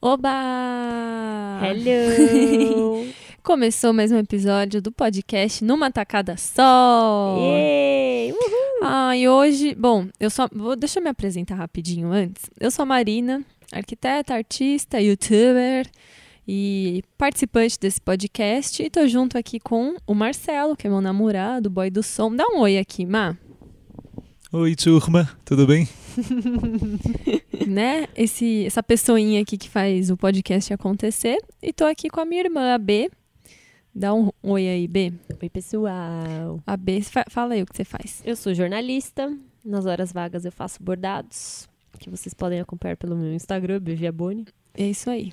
Oba! Hello! Começou mais um episódio do podcast Numa Tacada Só! Yay! Uhul! Ah, e hoje, bom, eu só vou, deixa eu me apresentar rapidinho antes. Eu sou a Marina, arquiteta, artista, youtuber e participante desse podcast e tô junto aqui com o Marcelo, que é meu namorado, boy do som. Dá um oi aqui, Má. Oi, turma, tudo bem? né? Esse, essa pessoinha aqui que faz o podcast acontecer. E tô aqui com a minha irmã, a B. Dá um oi aí, B. Oi, pessoal! A B, fa- fala aí o que você faz. Eu sou jornalista. Nas horas vagas eu faço bordados, que vocês podem acompanhar pelo meu Instagram, Beviaboni. É isso aí.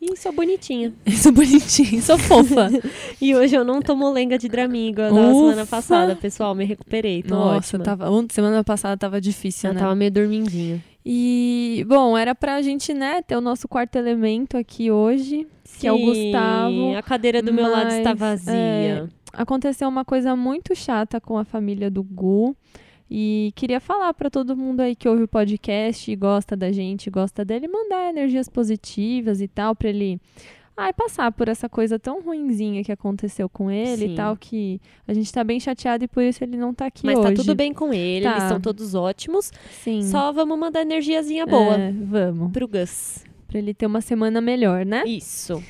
E sou bonitinha. Sou bonitinha, sou fofa. E hoje eu não tô molenga de Dramin igual da semana passada, pessoal. Me recuperei, tô Nossa, ótima. tava, semana passada tava difícil, Eu né? tava meio dormindinha. E, bom, era pra gente, né, ter o nosso quarto elemento aqui hoje, que é o Sim, Gustavo. A cadeira do meu lado está mas, vazia. é, Aconteceu uma coisa muito chata com a família do Gu. E queria falar pra todo mundo aí que ouve o podcast e gosta da gente, gosta dele, mandar energias positivas e tal, pra ele ai, passar por essa coisa tão ruinzinha que aconteceu com ele Sim. e tal, que a gente tá bem chateado e por isso ele não tá aqui Mas hoje. tá tudo bem com ele, Tá. eles são todos ótimos. Sim. Só vamos mandar energiazinha boa É, vamos. pro Gus. Pra ele ter uma semana melhor, né? Isso.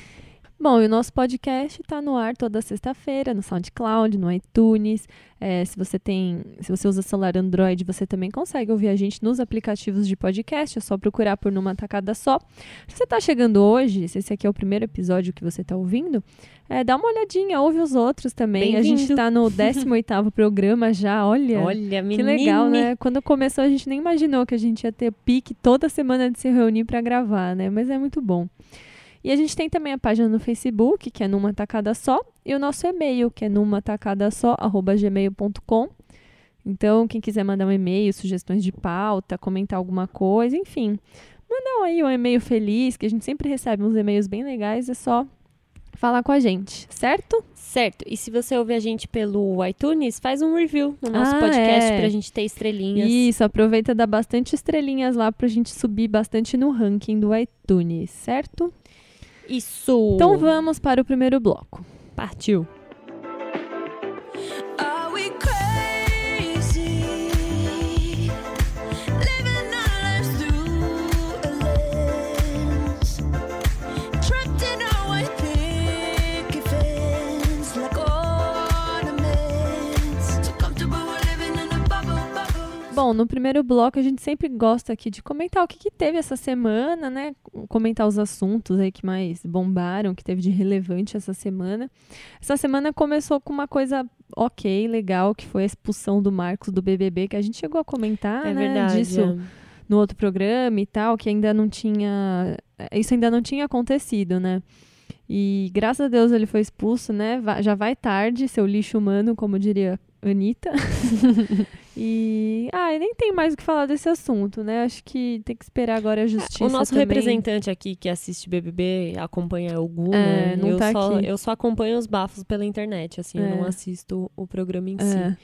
Bom, e o nosso podcast está no ar toda sexta-feira, no SoundCloud, no iTunes. É, se você tem, se você usa celular Android, você também consegue ouvir a gente nos aplicativos de podcast. É só procurar por numa tacada só. Se você está chegando hoje, se esse aqui é o primeiro episódio que você está ouvindo, é, dá uma olhadinha, ouve os outros também. A gente está no 18º programa já, olha. Olha, Que menina. legal, né? Quando começou, a gente nem imaginou que a gente ia ter pique toda semana de se reunir para gravar, né? Mas é muito bom. E a gente tem também a página no Facebook, que é numa tacada só, e o nosso e-mail, que é numa tacada só, gmail.com. Então, quem quiser mandar um e-mail, sugestões de pauta, comentar alguma coisa, enfim, mandar aí um e-mail feliz, que a gente sempre recebe uns e-mails bem legais, é só falar com a gente, certo? Certo. E se você ouve a gente pelo iTunes, faz um review no nosso Ah, podcast é. pra gente ter estrelinhas. Isso, aproveita e dá bastante estrelinhas lá pra gente subir bastante no ranking do iTunes, certo? Isso. Então vamos para o primeiro bloco. Partiu. Are Bom, no primeiro bloco a gente sempre gosta aqui de comentar o que, que teve essa semana, né? Comentar os assuntos aí que mais bombaram, que teve de relevante essa semana. Essa semana começou com uma coisa ok, legal, que foi a expulsão do Marcos do BBB, que a gente chegou a comentar, é né? verdade. Disso no outro programa e tal, que ainda não tinha. Isso ainda não tinha acontecido, né? E graças a Deus ele foi expulso, né? Já vai tarde, seu lixo humano, como diria Anitta. e. Ah, nem tem mais o que falar desse assunto, né? Acho que tem que esperar agora a justiça. O nosso também. representante aqui que assiste BBB acompanha o Gu, É, né? não eu, tá só, aqui. eu só acompanho os bafos pela internet, assim, eu É. não assisto o programa em si.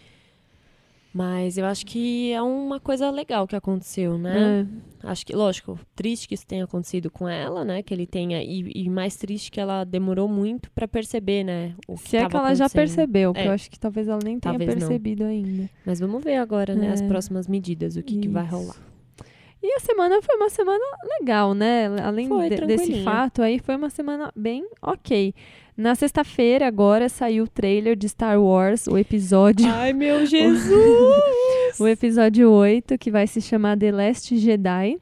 Mas eu acho que é uma coisa legal que aconteceu, né? é. Acho que, lógico, triste que isso tenha acontecido com ela, né? Que ele tenha. E, e mais triste que ela demorou muito pra perceber, né? O que Se é que ela já percebeu, porque É. eu acho que talvez ela nem tenha Talvez não. percebido ainda. Mas vamos ver agora, né? As É. próximas medidas, o que, que vai rolar. E a semana foi uma semana legal, né? Além Foi, de- desse fato aí, foi uma semana bem ok. Na sexta-feira, agora, saiu o trailer de Star Wars, o episódio, Ai, meu Jesus! o episódio 8, que vai se chamar The Last Jedi.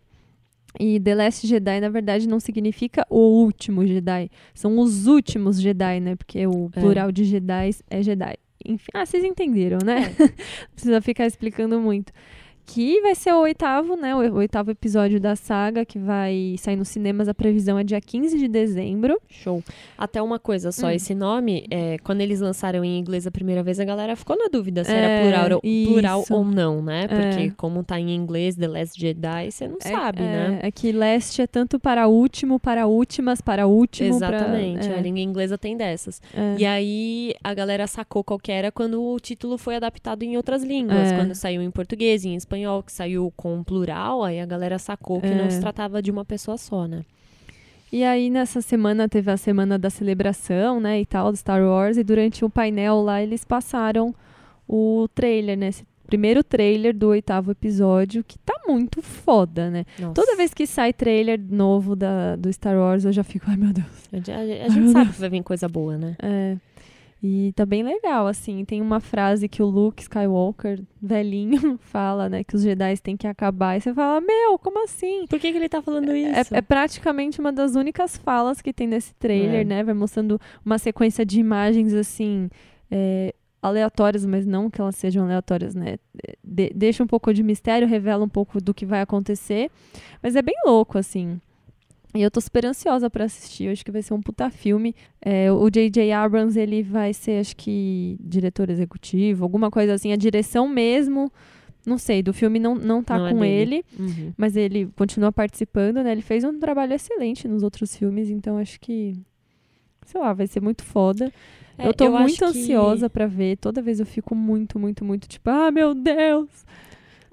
E The Last Jedi, na verdade, não significa o último Jedi. São os últimos Jedi, né? Porque o É. plural de Jedi é Jedi. Enfim, ah, vocês entenderam, né? É. Não precisa ficar explicando muito. Que vai ser o oitavo, né? O oitavo episódio da saga, que vai sair nos cinemas. A previsão é dia 15 de dezembro. Show. Até uma coisa só, Hum. esse nome, é, quando eles lançaram em inglês a primeira vez, a galera ficou na dúvida se É, era plural, ou- plural ou não, né? Porque É. como tá em inglês, The Last Jedi, você não É- sabe, é, né? É que last é tanto para último, para últimas, para último. pra- Exatamente, é, a língua inglesa tem dessas. é. E aí a galera sacou qual que era quando o título foi adaptado em outras línguas. É. Quando saiu em português, em espanhol, que saiu com plural, aí a galera sacou que não É. se tratava de uma pessoa só, né? E aí, nessa semana, teve a semana da celebração, né, e tal, do Star Wars. E durante o painel lá, eles passaram o trailer, né? Esse primeiro trailer do oitavo episódio, que tá muito foda, né? Nossa. Toda vez que sai trailer novo da, do Star Wars, eu já fico, ai meu Deus. A, a- a gente sabe que vai vir coisa boa, né? É. E tá bem legal, assim. Tem uma frase que o Luke Skywalker, velhinho, fala, né? Que os Jedi têm que acabar. E você fala, meu, como assim? Por que, que ele tá falando É, isso? é praticamente uma das únicas falas que tem nesse trailer, É. né? Vai mostrando uma sequência de imagens, assim, é, aleatórias, mas não que elas sejam aleatórias, né? De- deixa um pouco de mistério, revela um pouco do que vai acontecer. Mas é bem louco, assim. E eu tô super ansiosa pra assistir. Eu acho que vai ser um puta filme. É, o J.J. Abrams, ele vai ser, acho que, diretor executivo, alguma coisa assim. A direção mesmo, não sei, do filme não, não tá Não é com dele. ele. Uhum. Mas ele continua participando, né? Ele fez um trabalho excelente nos outros filmes, então acho que. Sei lá, vai ser muito foda. É, eu tô acho muito que- ansiosa pra ver. Toda vez eu fico muito, muito, muito tipo, ah, meu Deus!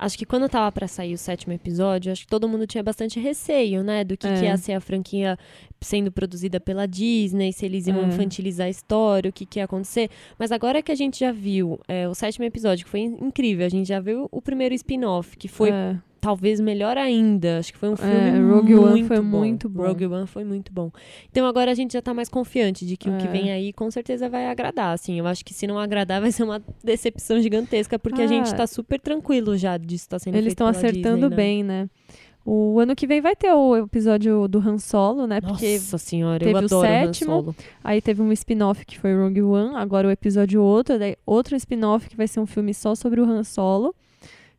Acho que quando tava pra sair o sétimo episódio, acho que todo mundo tinha bastante receio, né? Do que, É. que ia ser a franquia sendo produzida pela Disney, se eles iam É. infantilizar a história, o que, que ia acontecer. Mas agora que a gente já viu é, o sétimo episódio, que foi in- incrível, a gente já viu o primeiro spin-off, que foi É, talvez melhor ainda. Acho que foi um filme É, Rogue One muito foi bom. muito bom. Rogue One foi muito bom. Então agora a gente já tá mais confiante de que o que É. vem aí com certeza vai agradar, assim. Eu acho que se não agradar vai ser uma decepção gigantesca, porque a gente Ah. tá super tranquilo já disso estar sendo eles estão acertando Disney, né? bem, né? O ano que vem vai ter o episódio do Han Solo, né? Porque Nossa senhora, teve eu o adoro o Han sétimo, Solo. aí teve um spin-off que foi Rogue One, agora o episódio outro, daí outro spin-off que vai ser um filme só sobre o Han Solo,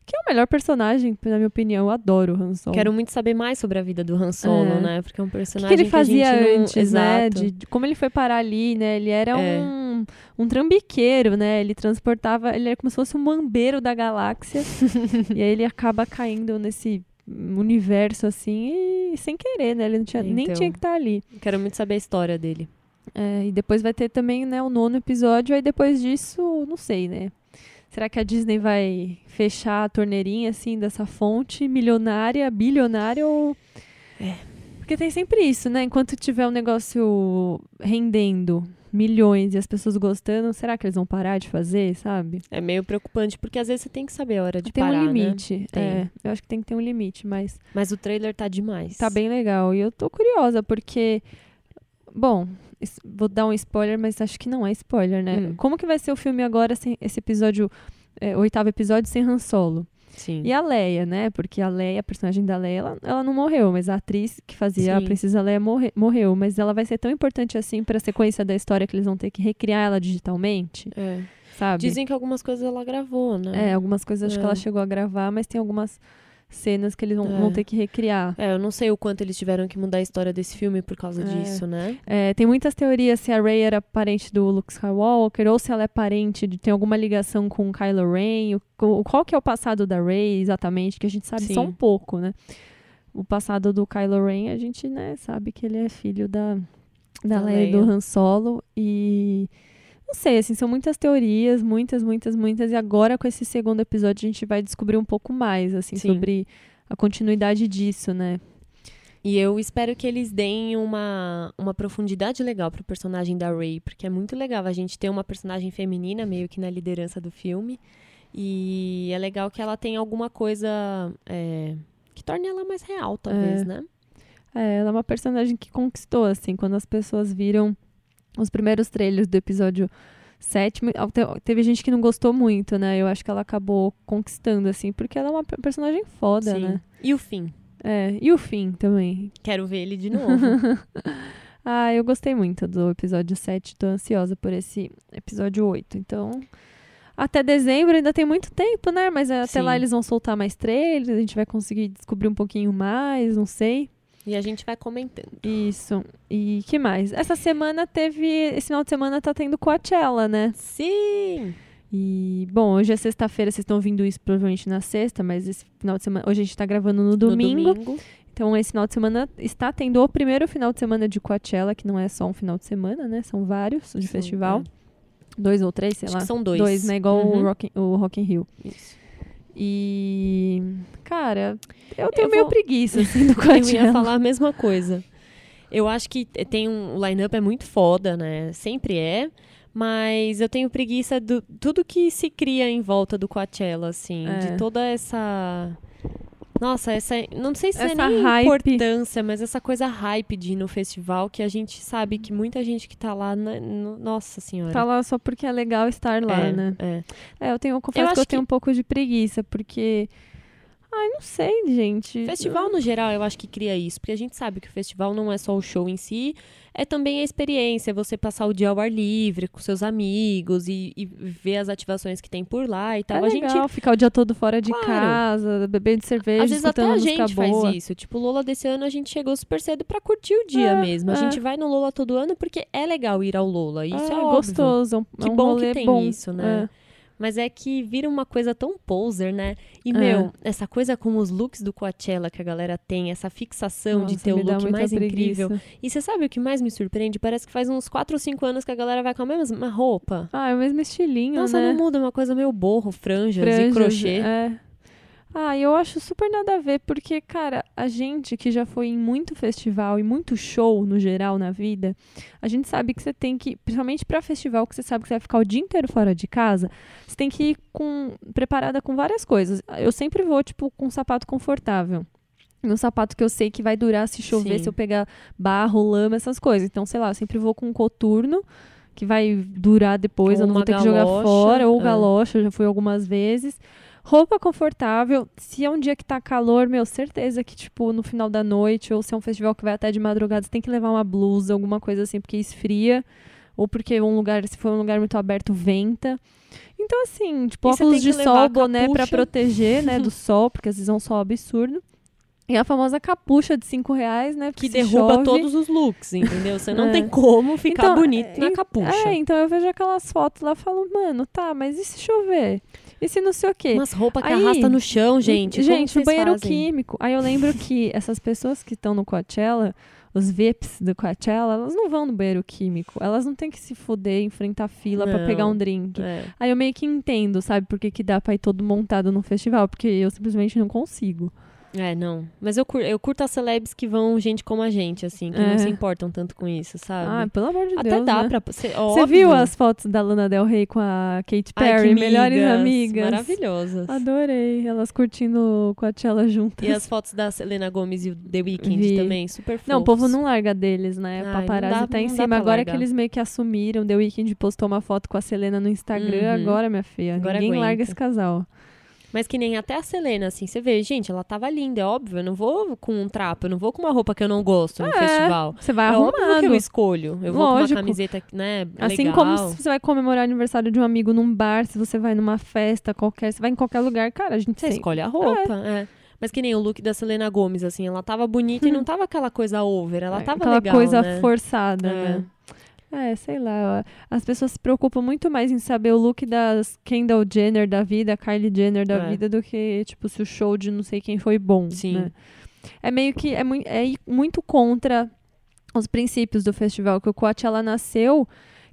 que é o melhor personagem, na minha opinião. Eu adoro o Han Solo. Quero muito saber mais sobre a vida do Han Solo, É. né? Porque é um O que, personagem que ele fazia a gente não... antes, né? De, de como ele foi parar ali, né? Ele era É. um, um trambiqueiro, né? Ele transportava, ele era como se fosse um mambeiro da galáxia. e aí ele acaba caindo nesse universo assim e sem querer, né? Ele não tinha, nem Então. tinha que estar ali. Quero muito saber a história dele. É, e depois vai ter também, né, o nono episódio, aí depois disso, não sei, né? Será que a Disney vai fechar a torneirinha, assim, dessa fonte milionária, bilionária ou... É. Porque tem sempre isso, né? Enquanto tiver um negócio rendendo milhões e as pessoas gostando, será que eles vão parar de fazer, sabe? É meio preocupante, porque às vezes você tem que saber a hora de tem parar, um né? limite. Tem. É, eu acho que tem que ter um limite, mas Mas o trailer tá demais. Tá bem legal. E eu tô curiosa, porque. Bom, vou dar um spoiler, mas acho que não é spoiler, né? Hum. Como que vai ser o filme agora, sem esse episódio, é, oitavo episódio, sem Han Solo? Sim. E a Leia, né? Porque a Leia, a personagem da Leia, ela, ela não morreu, mas a atriz que fazia a Sim. Princesa Leia morre- morreu. Mas ela vai ser tão importante assim pra sequência da história que eles vão ter que recriar ela digitalmente, É. sabe? Dizem que algumas coisas ela gravou, né? É, algumas coisas acho que É. ela chegou a gravar, mas tem algumas cenas que eles vão, É. vão ter que recriar. É, eu não sei o quanto eles tiveram que mudar a história desse filme por causa É. disso, né? É, tem muitas teorias se a Rey era parente do Luke Skywalker ou se ela é parente de tem alguma ligação com o Kylo Ren. O, qual que é o passado da Rey exatamente? Que a gente sabe só Sim. um pouco, né? O passado do Kylo Ren, a gente né, sabe que ele é filho da, da, Da Leia e do. Han Solo. E não sei, assim, são muitas teorias, muitas, muitas, muitas. E agora com esse segundo episódio a gente vai descobrir um pouco mais, assim, Sim. sobre a continuidade disso, né? E eu espero que eles deem uma, uma profundidade legal pro personagem da Rey, porque é muito legal a gente ter uma personagem feminina meio que na liderança do filme. E é legal que ela tenha alguma coisa é, que torne ela mais real, talvez, É. né? É, ela é uma personagem que conquistou, assim, quando as pessoas viram os primeiros trailers do episódio sétimo. ah, te- Teve gente que não gostou muito, né? Eu acho que ela acabou conquistando, assim, porque ela é uma pe- personagem foda, Sim. né? E o fim? É, e o fim também. Quero ver ele de novo. Ah, eu gostei muito do episódio 7, tô ansiosa por esse episódio 8. Então, até dezembro ainda tem muito tempo, né? Mas até Sim. lá eles vão soltar mais trailers, a gente vai conseguir descobrir um pouquinho mais, não sei. E a gente vai comentando. Isso. E que mais? Essa semana teve. Esse final de semana tá tendo Coachella, né? Sim! E, bom, hoje é sexta-feira, vocês estão ouvindo isso provavelmente na sexta, mas esse final de semana. Hoje a gente tá gravando no domingo. No domingo. Então, esse final de semana está tendo o primeiro final de semana de Coachella, que não é só um final de semana, né? São vários de São, festival. é. Dois ou três, sei Acho lá. que são dois. Dois, né? Igual o, Uhum. Rock, o Rock in Rio. Isso. E. Cara, eu tenho Eu meio vou- preguiça, assim, do Eu Coachella. ia falar a mesma coisa. Eu acho que tem um o line-up é muito foda, né? Sempre é. Mas eu tenho preguiça do tudo que se cria em volta do Coachella, assim, É. de toda essa nossa, essa não sei se Essa é nem hype. importância, mas essa coisa hype de ir no festival que a gente sabe que muita gente que tá lá, na- no- nossa senhora. Tá lá só porque é legal estar lá, é, né? é. É, eu tenho, eu confesso acho que eu tenho que- um pouco de preguiça, porque. Ai, não sei, gente. Festival, no geral, eu acho que cria isso, porque a gente sabe que o festival não é só o show em si, é também a experiência, você passar o dia ao ar livre com seus amigos e, e ver as ativações que tem por lá e tal. É a gente legal ficar o dia todo fora de Claro. casa, bebendo cerveja, Às vezes até a gente boa. faz isso. Tipo, o Lola desse ano a gente chegou super cedo pra curtir o dia É, mesmo. A é. gente vai no Lola todo ano porque é legal ir ao Lola. Isso é, é gostoso, é um, Que é um bom que tem bom. isso, né? Mas é que vira uma coisa tão poser, né? E, É. meu, essa coisa com os looks do Coachella que a galera tem, essa fixação de Nossa, ter o look mais preguiça. incrível. E você sabe o que mais me surpreende? Parece que faz uns 4 ou 5 anos que a galera vai com a mesma roupa. Ah, é o mesmo estilinho, Nossa, né? não muda, é uma coisa meio borro, franjas, e Franjas, crochê. É. Ah, eu acho super nada a ver, porque, cara, a gente que já foi em muito festival e muito show no geral na vida, a gente sabe que você tem que, principalmente pra festival, que você sabe que você vai ficar o dia inteiro fora de casa, você tem que ir com, preparada com várias coisas. Eu sempre vou, tipo, com um sapato confortável. Um sapato que eu sei que vai durar se chover, Sim. se eu pegar barro, lama, essas coisas. Então, sei lá, eu sempre vou com um coturno, que vai durar depois, Ou eu não vou ter que jogar galocha, fora, ou é. galocha, eu já fui algumas vezes. Roupa confortável. Se é um dia que tá calor, meu, certeza que, tipo, no final da noite, ou se é um festival que vai até de madrugada, você tem que levar uma blusa, alguma coisa assim, porque esfria. Ou porque um lugar, se for um lugar muito aberto, venta. Então, assim, tipo, E óculos de sol, boné pra capucha. proteger, né, do sol, porque às vezes é um sol absurdo. E a famosa capucha de 5 reais, né? Que derruba chove- todos os looks, entendeu? Você não É. tem como ficar Então, bonito na é, capucha. É, então eu vejo aquelas fotos lá e falo, mano, tá, mas e se chover? E se não sei o quê? Umas roupas que Aí- arrasta no chão, gente. Gente, vocês banheiro fazem? químico. Aí eu lembro que essas pessoas que estão no Coachella, os VIPs do Coachella, elas não vão no banheiro químico. Elas não têm que se fuder, enfrentar fila pra Não. pegar um drink. É. Aí eu meio que entendo, sabe, por que, que dá pra ir todo montado no festival, porque eu simplesmente não consigo. É, não. Mas eu, cur- eu curto as celebs que vão gente como a gente, assim, que É. não se importam tanto com isso, sabe? Ah, pelo amor de Até Deus. dá né? pra. Você viu as fotos da Lana Del Rey com a Katy Ai, Perry, que melhores amigas? Maravilhosas. Adorei, elas curtindo o Coachella juntas. E as fotos da Selena Gomez e o The Weeknd Vi. também, super fofos. Não, o povo não larga deles, né? Ai, paparazzi dá- tá em cima. Agora que eles meio que assumiram, The Weeknd postou uma foto com a Selena no Instagram, Uhum. agora, minha filha, Agora ninguém aguenta. larga esse casal. Mas que nem até a Selena, assim, você vê, gente, ela tava linda, é óbvio. Eu não vou com um trapo, eu não vou com uma roupa que eu não gosto no É, festival. Você vai é óbvio que eu escolho. Eu vou com Lógico. uma camiseta, né, Assim legal. como se você vai comemorar o aniversário de um amigo num bar, se você vai numa festa qualquer, você vai em qualquer lugar, cara, a gente Você sempre... escolhe a roupa, é. Mas que nem o look da Selena Gomes, assim, ela tava bonita e não tava aquela coisa over, ela tava Aquela legal, coisa né? forçada, É. né? É, sei lá. As pessoas se preocupam muito mais em saber o look das Kendall Jenner da vida, Kylie Jenner da É. vida, do que, tipo, se o show de não sei quem foi bom. Sim. né? É meio que. É, mui- é muito contra os princípios do festival, que o Coachella nasceu.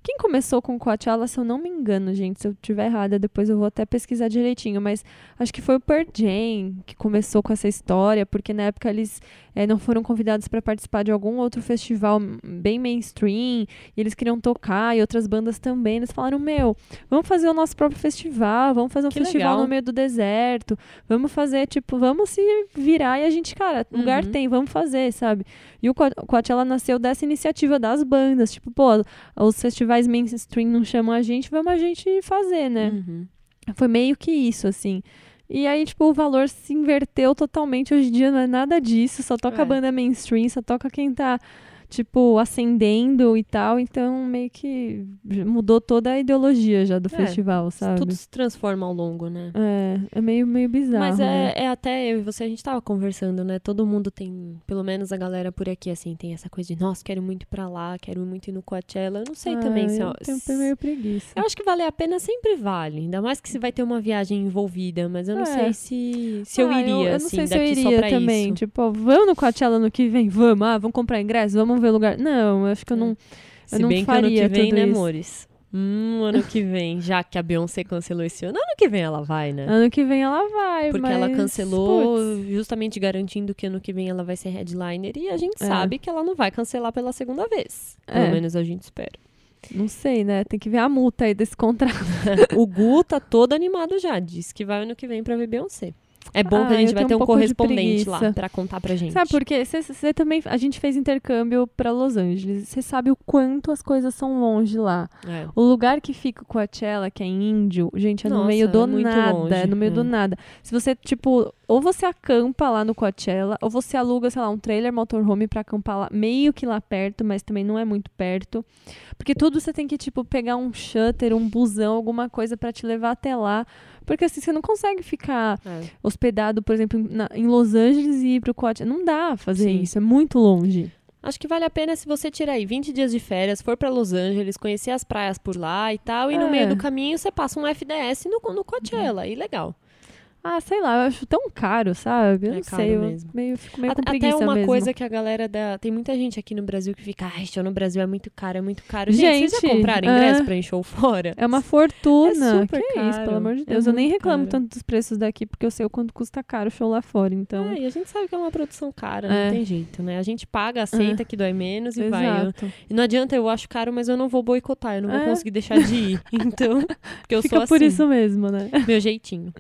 Quem começou com o Coachella, se eu não me engano, gente, se eu estiver errada, depois eu vou até pesquisar direitinho, mas acho que foi o Pearl Jam que começou com essa história, porque na época eles eh, não foram convidados para participar de algum outro festival bem mainstream, e eles queriam tocar, e outras bandas também. Eles falaram: Meu, vamos fazer o nosso próprio festival, vamos fazer um Que festival legal. no meio do deserto, vamos fazer, tipo, vamos se virar e a gente, cara, lugar Uhum. tem, vamos fazer, sabe? E o Coachella nasceu dessa iniciativa das bandas, tipo, pô, os festivais mainstream não chamam a gente, vamos a gente fazer, né? Uhum. Foi meio que isso, assim. E aí, tipo, o valor se inverteu totalmente. Hoje em dia não é nada disso. Só toca É. banda mainstream, só toca quem tá, tipo, ascendendo e tal. Então, meio que mudou toda a ideologia já do É, festival, sabe? Tudo se transforma ao longo, né? É, é meio, meio bizarro. Mas né? é, é até eu e você, a gente tava conversando, né? Todo mundo tem, pelo menos a galera por aqui, assim, tem essa coisa de, nossa, quero muito ir pra lá, quero muito ir no Coachella. Eu não sei também Ah, se... eu tenho meio preguiça. Eu acho que valer a pena sempre vale, ainda mais que se vai ter uma viagem envolvida, mas eu não É. sei se, se eu Ah, iria, eu, eu não assim, sei se eu iria também. isso. Tipo, ó, vamos no Coachella no que vem? Vamos. Ah, vamos comprar ingresso? Vamos ver lugar? Não, eu acho que eu É. não... Se não bem que ano faria que vem, né, isso. amores? Hum, ano que vem, já que a Beyoncé cancelou esse ano, ano que vem ela vai, né? Ano que vem ela vai, Porque mas, ela cancelou, putz, justamente garantindo que ano que vem ela vai ser headliner. E a gente É. sabe que ela não vai cancelar pela segunda vez. Pelo É. menos a gente espera. não sei, né? Tem que ver a multa aí desse contrato. o Gu tá todo animado já. Disse que vai ano que vem pra ver Beyoncé. É bom que Ah, a gente eu vai ter um um correspondente lá pra contar pra gente. Sabe por quê? Você também. A gente fez intercâmbio pra Los Angeles. Você sabe o quanto as coisas são longe lá. É. O lugar que fica o Coachella, que é em Índio, gente, é no Nossa, meio do é nada. longe, É no meio é. do nada. Se você, tipo, ou você acampa lá no Coachella, ou você aluga, sei lá, um trailer motorhome pra acampar lá, meio que lá perto, mas também não é muito perto. Porque tudo você tem que, tipo, pegar um shutter, um busão, alguma coisa pra te levar até lá. Porque assim, você não consegue ficar É. hospedado, por exemplo, na- em Los Angeles e ir pro Coachella. Não dá fazer Sim. isso, é muito longe. Acho que vale a pena se você tirar aí 20 dias de férias, for pra Los Angeles, conhecer as praias por lá e tal, e É. no meio do caminho você passa um FDS no, no Coachella, aí legal. Ah, sei lá, eu acho tão caro, sabe? Eu É não caro sei, eu mesmo. meio, fico meio com Até preguiça uma mesmo. coisa que a galera da. Tem muita gente aqui no Brasil que fica, ai, show no Brasil é muito caro, é muito caro. Gente, vocês já Gente, compraram ingresso é. pra show fora? É uma fortuna. É super que isso, caro. pelo amor de É Deus. eu nem reclamo caro. tanto dos preços daqui, porque eu sei o quanto custa caro o show lá fora. Então, É, e a gente sabe que é uma produção cara, É. não tem jeito, né? A gente paga, aceita que dói menos e vai. Eu- exato. E não adianta, eu acho caro, mas eu não vou boicotar, eu não vou É. conseguir deixar de ir. Então, porque eu Fica sou assim, por isso mesmo, né? meu jeitinho.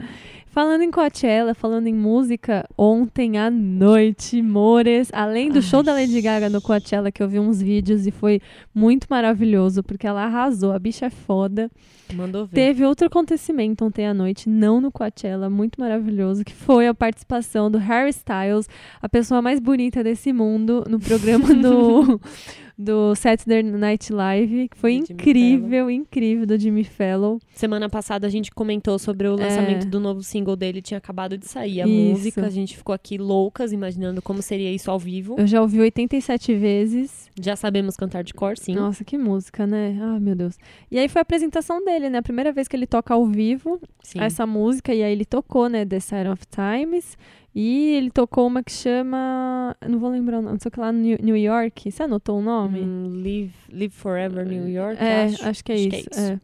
Falando em Coachella, falando em música, ontem à noite, Mores, além do show da Lady Gaga no Coachella, que eu vi uns vídeos e foi muito maravilhoso, porque ela arrasou, a bicha é foda. Mandou ver. Teve outro acontecimento ontem à noite, não no Coachella, muito maravilhoso, que foi a participação do Harry Styles, a pessoa mais bonita desse mundo, no programa do, do Saturday Night Live, que foi incrível, incrível, do Jimmy Fallon. Semana passada a gente comentou sobre o lançamento do novo single dele, tinha acabado de sair a É. Isso. música. A gente ficou aqui loucas, imaginando como seria isso ao vivo. Eu já ouvi 87 vezes. Já sabemos cantar de cor, sim. Nossa, que música, né? Ah, meu Deus. E aí foi a apresentação dele, né? A primeira vez que ele toca ao vivo sim. essa música, e aí ele tocou, né? The Sign of Times. E ele tocou uma que chama. Não vou lembrar o nome, não sei o que lá, New New York. Você anotou o nome? Hum, Live, Live Forever New York, é, acho. que é Acho isso. que é é.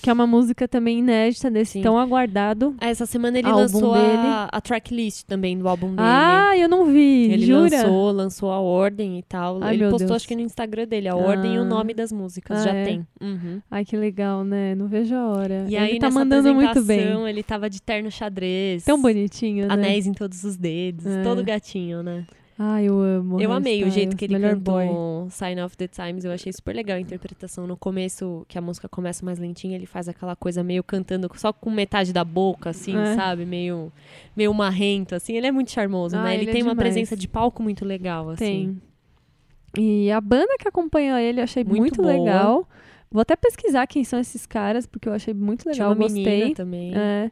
Que é uma música também inédita desse Sim. tão aguardado. Ah, essa semana ele lançou a, a tracklist também do álbum dele. Ah, eu não vi. Ele Jura? lançou, lançou a ordem e tal. Ai, ele postou, Deus. acho que no Instagram dele, a ordem e o Ah. nome das músicas. Ah, já é? tem. Uhum. Ai, que legal, né? Não vejo a hora. E ele aí, tá mandando muito bem. ele tava de terno xadrez. Tão bonitinho, né? Anéis em todos os dedos. É. Todo gatinho, né? Ai, eu amo. eu amei o jeito Styles, que ele cantou boy. Sign of the Times. Eu achei super legal a interpretação. No começo, que a música começa mais lentinha, ele faz aquela coisa meio cantando só com metade da boca, assim, É. sabe? Meio, meio marrento, assim. Ele é muito charmoso, Ah, né? Ele, ele é tem uma demais. presença de palco muito legal, assim. Tem. E a banda que acompanha ele eu achei Muito muito, legal. Vou até pesquisar quem são esses caras, porque eu achei muito Tinha legal, uma menina gostei. também. É.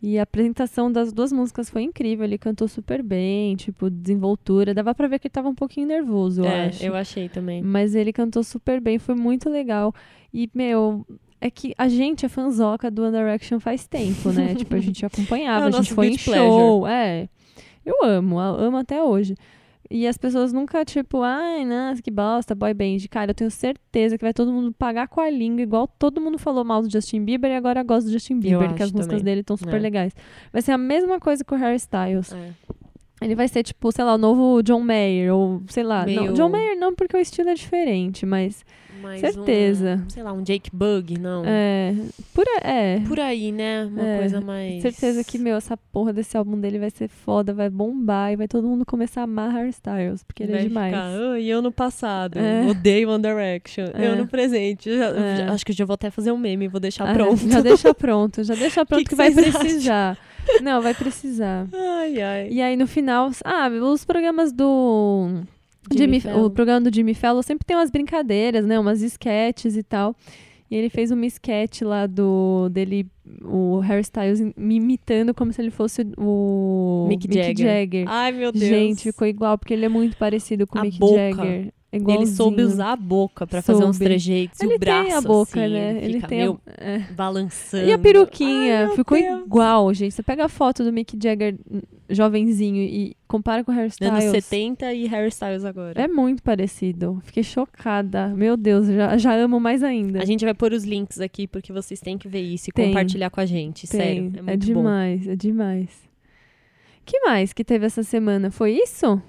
E a apresentação das duas músicas foi incrível. Ele cantou super bem, tipo, desenvoltura. Dava pra ver que ele tava um pouquinho nervoso, eu É, acho. eu achei também. Mas ele cantou super bem, foi muito legal. E, meu, é que a gente é fanzoca do One Direction faz tempo, né? tipo, a gente acompanhava, É a gente foi em guilty show. É. Eu amo, eu amo até hoje. E as pessoas nunca, tipo, ai, nossa, que bosta, boy band. Cara, eu tenho certeza que vai todo mundo pagar com a língua, igual todo mundo falou mal do Justin Bieber e agora gosta do Justin Bieber, que acho as músicas também. dele estão super É. legais. Vai ser a mesma coisa com o Harry Styles. É. Ele vai ser, tipo, sei lá, o novo John Mayer, ou sei lá. Não, Meio- John Mayer não, porque o estilo é diferente, mas Certeza. Um, sei lá, um Jake Bug, não. é. Por, é. Por aí, né? Uma É, coisa mais. Certeza que, meu, essa porra desse álbum dele vai ser foda, vai bombar e vai todo mundo começar a amar Harry Styles, porque ele Vai é demais. Ficar, "Ah, e eu no passado, É. odeio One Direction. É. Eu no presente. Já- É. já- acho que eu já vou até fazer um meme, vou deixar Ah, pronto. Já deixa pronto, já deixa pronto que, que vai vocês precisar. Não, vai precisar. Ai, ai. E aí no final, ah, os programas do Jimmy Jimmy, o programa do Jimmy Fallon sempre tem umas brincadeiras, né, umas sketches e tal. E ele fez uma sketch lá do dele, o Harry Styles me imitando como se ele fosse o Mick Jagger. Jagger. Ai, meu Deus. Gente, ficou igual, porque ele é muito parecido com o Mick boca. Jagger. É Ele soube usar a boca pra fazer uns trejeitos. e Ele o braço, tem a boca, assim, né? Ele, Ele fica tem meio a... é. balançando. E a peruquinha Ai, ficou Deus. igual, gente. Você pega a foto do Mick Jagger jovenzinho e compara com o Harry Anos Styles. 70 e Harry Styles agora. É muito parecido. Fiquei chocada. Meu Deus, já, já amo mais ainda. A gente vai pôr os links aqui porque vocês têm que ver isso e Tem. compartilhar com a gente. Tem. Sério. É É, muito bom. demais, é demais. que mais que teve essa semana? Foi isso?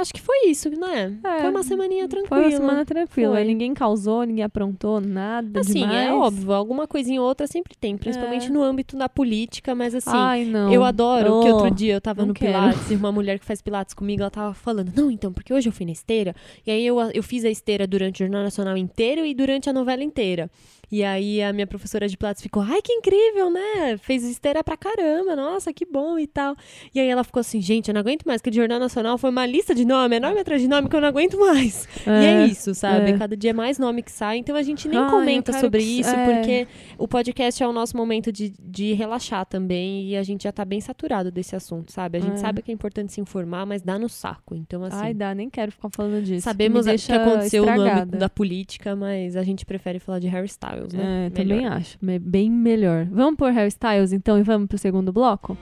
Acho que foi isso, né? É. Foi uma semaninha tranquila. Foi uma semana tranquila. Foi. Ninguém causou, ninguém aprontou nada Assim, demais. é óbvio, alguma coisinha ou outra sempre tem, principalmente É. no âmbito da política, mas assim, Ai, não. eu adoro que Oh, outro dia eu tava no quero. Pilates e uma mulher que faz Pilates comigo, ela tava falando, não, então, porque hoje eu fui na esteira, e aí eu, eu fiz a esteira durante o Jornal Nacional inteiro e durante a novela inteira. E aí a minha professora de Pilates ficou, ai, que incrível, né? Fez esteira pra caramba, nossa, que bom e tal. E aí ela ficou assim, gente, eu não aguento mais, que o Jornal Nacional foi uma lista de nome, enorme atrás de nome, que eu não aguento mais. E é isso, sabe? é. Cada dia é mais nome que sai, então a gente nem Ai, comenta sobre que- isso, é. porque o podcast é o nosso momento de, de relaxar também e a gente já tá bem saturado desse assunto, sabe? A gente É. sabe que é importante se informar, mas dá no saco. Então, assim, Ai, dá, nem quero ficar falando disso. sabemos o que aconteceu no estragada. âmbito da política, mas a gente prefere falar de Harry Styles, né? É, também acho. Bem melhor. Vamos por Harry Styles, então, e vamos pro segundo bloco?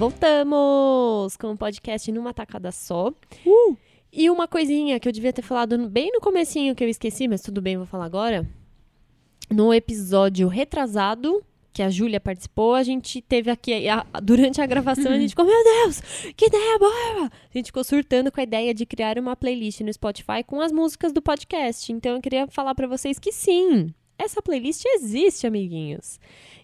Voltamos com o podcast numa tacada só. Uh! E uma coisinha que eu devia ter falado bem no comecinho que eu esqueci, mas tudo bem, vou falar agora. No episódio retrasado, que a Júlia participou, a gente teve aqui, a- durante a gravação, a gente ficou, meu Deus, que ideia boa! A gente ficou surtando com a ideia de criar uma playlist no Spotify com as músicas do podcast. Então eu queria falar pra vocês que sim, essa playlist existe, amiguinhos.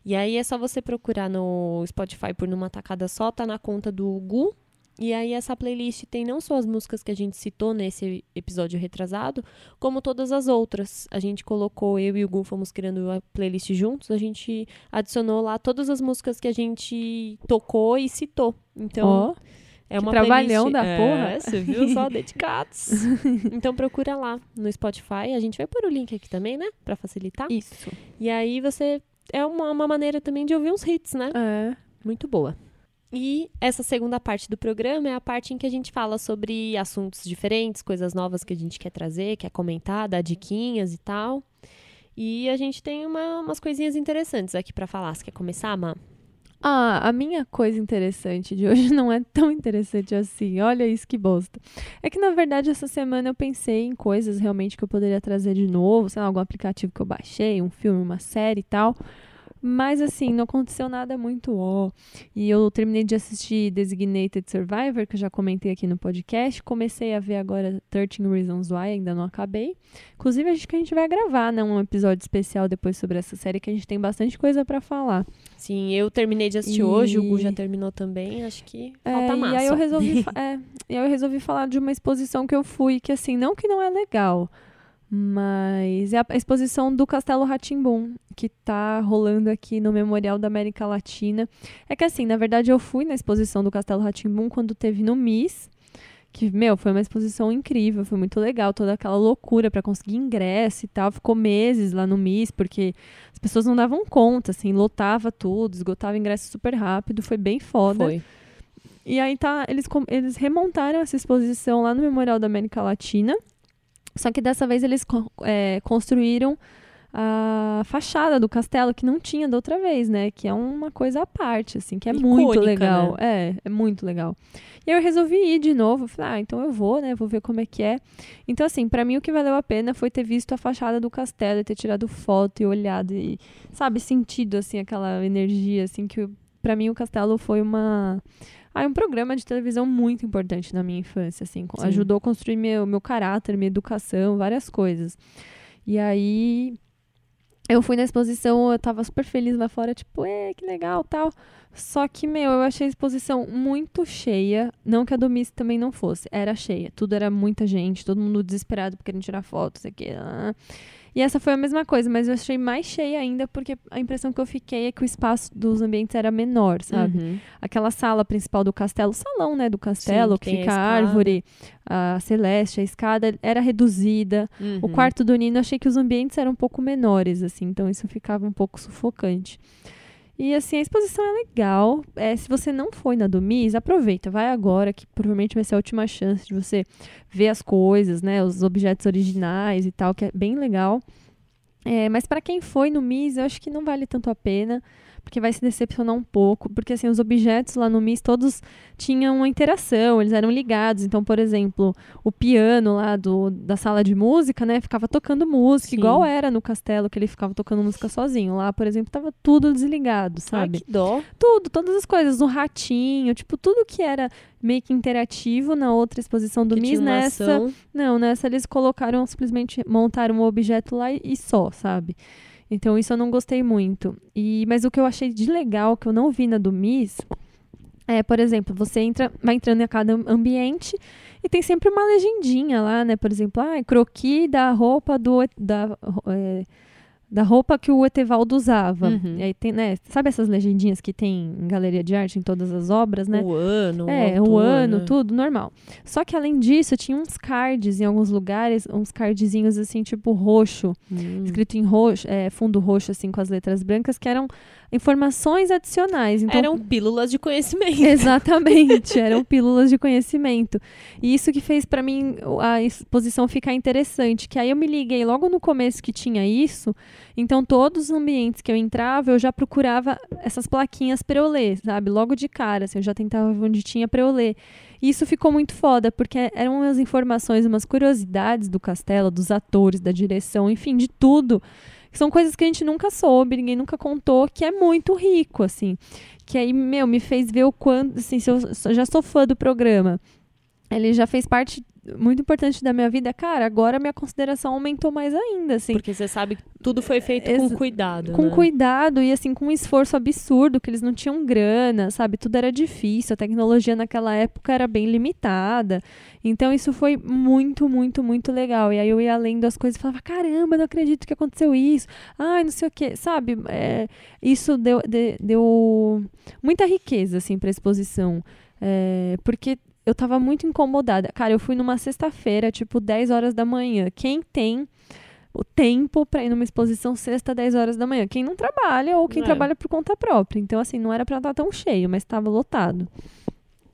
E aí é só você procurar no Spotify por numa tacada só, tá na conta do Gu. E aí essa playlist tem não só as músicas que a gente citou nesse episódio retrasado, como todas as outras. A gente colocou, eu e o Gu fomos criando a playlist juntos, a gente adicionou lá todas as músicas que a gente tocou e citou. Então, Ó, é uma trabalhão playlist... da é, porra. Você viu só dedicados. então procura lá no Spotify. A gente vai pôr o link aqui também, né? Pra facilitar. isso. E aí você. É uma, uma maneira também de ouvir uns hits, né? É. Muito boa. E essa segunda parte do programa é a parte em que a gente fala sobre assuntos diferentes, coisas novas que a gente quer trazer, quer comentar, dar diquinhas e tal. E a gente tem uma- umas coisinhas interessantes aqui pra falar. Você quer começar, Má? Ah, a minha coisa interessante de hoje não é tão interessante assim. Olha isso que bosta. É que, na verdade, essa semana eu pensei em coisas realmente que eu poderia trazer de novo, sei lá, algum aplicativo que eu baixei, um filme, uma série e tal. Mas, assim, não aconteceu nada muito ó. E eu terminei de assistir Designated Survivor, que eu já comentei aqui no podcast. Comecei a ver agora 13 Reasons Why, ainda não acabei. Inclusive, acho que a gente vai gravar, né, um episódio especial depois sobre essa série, que a gente tem bastante coisa pra falar. Sim, eu terminei de assistir E- hoje, o Gu já terminou também. Acho que falta É, massa. E aí eu resolvi, é, e aí eu resolvi falar de uma exposição que eu fui, que assim, não que não é legal, mas é a exposição do Castelo Ratimbum, que tá rolando aqui no Memorial da América Latina. É que assim, na verdade eu fui na exposição do Castelo Ratimbum quando teve no MIS, que, meu, foi uma exposição incrível, foi muito legal, toda aquela loucura para conseguir ingresso e tal. Ficou meses lá no MIS, porque as pessoas não davam conta, assim, lotava tudo, esgotava ingresso super rápido, foi bem foda. Foi. E aí tá, eles, eles remontaram essa exposição lá no Memorial da América Latina. Só que dessa vez eles é, construíram a fachada do castelo que não tinha da outra vez, né? Que é uma coisa à parte, assim, que é muito Icônica, legal. né? É, é muito legal. E aí eu resolvi ir de novo. Falei, ah, então eu vou, né? Vou ver como é que é. Então, assim, pra mim o que valeu a pena foi ter visto a fachada do castelo e ter tirado foto e olhado e, sabe, sentido, assim, aquela energia, assim, que pra mim o castelo foi uma. É um programa de televisão muito importante na minha infância, assim. Sim. Ajudou a construir meu, meu caráter, minha educação, várias coisas. E aí, eu fui na exposição, eu tava super feliz lá fora, tipo, é, que legal, tal. Só que, meu, eu achei a exposição muito cheia. Não que a do Miss também não fosse, era cheia. Tudo era muita gente, todo mundo desesperado por querendo tirar fotos, aqui. Ah. E essa foi a mesma coisa, mas eu achei mais cheia ainda porque a impressão que eu fiquei é que o espaço dos ambientes era menor, sabe? Uhum. aquela sala principal do castelo, o salão, né, do castelo, Sim, que a fica a escada. árvore, a celeste, a escada, era reduzida. O Uhum. quarto do Nino, eu achei que os ambientes eram um pouco menores, assim, então isso ficava um pouco sufocante. E assim, a exposição é legal. É, se você não foi na do MIS, aproveita, vai agora, que provavelmente vai ser a última chance de você ver as coisas, né? Os objetos originais e tal, que é bem legal. É, mas para quem foi no MIS, eu acho que não vale tanto a pena, porque vai se decepcionar um pouco, porque assim, os objetos lá no MIS todos tinham uma interação, eles eram ligados. Então, por exemplo, o piano lá do, da sala de música, né, ficava tocando música, Sim. igual era no castelo, que ele ficava tocando música sozinho. Lá, por exemplo, tava tudo desligado, sabe? Ai, que dó. Tudo, todas as coisas, o ratinho, tipo, tudo que era meio que interativo na outra exposição do que MIS, nessa ação. não, nessa eles colocaram, simplesmente montaram um objeto lá e, e só, sabe? Então isso eu não gostei muito. E, mas o que eu achei de legal, que eu não vi na do Miss, é, por exemplo, você entra, vai entrando em cada ambiente e tem sempre uma legendinha lá, né? Por exemplo, ah, croqui da roupa do da, é, da roupa que o Etevaldo usava. Uhum. E aí tem, né? Sabe essas legendinhas que tem em galeria de arte em todas as obras, né? O ano, É, o, o autor, ano, né? tudo, normal. Só que além disso, tinha uns cards em alguns lugares, uns cardzinhos assim, tipo roxo, Hum. escrito em roxo, é, fundo roxo, assim, com as letras brancas, que eram informações adicionais. Então, Eram pílulas de conhecimento. Exatamente, eram pílulas de conhecimento. E isso que fez pra mim a exposição ficar interessante, que aí eu me liguei logo no começo que tinha isso, então todos os ambientes que eu entrava, eu já procurava essas plaquinhas pra eu ler, sabe? Logo de cara, assim, eu já tentava ver onde tinha pra eu ler. E isso ficou muito foda, porque eram umas informações, umas curiosidades do castelo, dos atores, da direção, enfim, de tudo. São coisas que a gente nunca soube, ninguém nunca contou, que é muito rico, assim. Que aí, meu, me fez ver o quanto, assim, se eu já sou fã do programa. Ele já fez parte muito importante da minha vida. Cara, agora a minha consideração aumentou mais ainda, assim. Porque você sabe que tudo foi feito com cuidado. Com né? cuidado e assim, com um esforço absurdo, que eles não tinham grana, sabe? Tudo era difícil, a tecnologia naquela época era bem limitada. Então isso foi muito, muito, muito legal. E aí eu ia lendo as coisas e falava, caramba, não acredito que aconteceu isso. Ai, não sei o quê, sabe? É, isso deu, de- deu muita riqueza, assim, pra exposição. É, porque eu tava muito incomodada. Cara, eu fui numa sexta-feira, tipo 10 horas da manhã. Quem tem o tempo pra ir numa exposição sexta, 10 horas da manhã? Quem não trabalha ou quem É. trabalha por conta própria. Então, assim, não era pra estar tão cheio, mas estava lotado.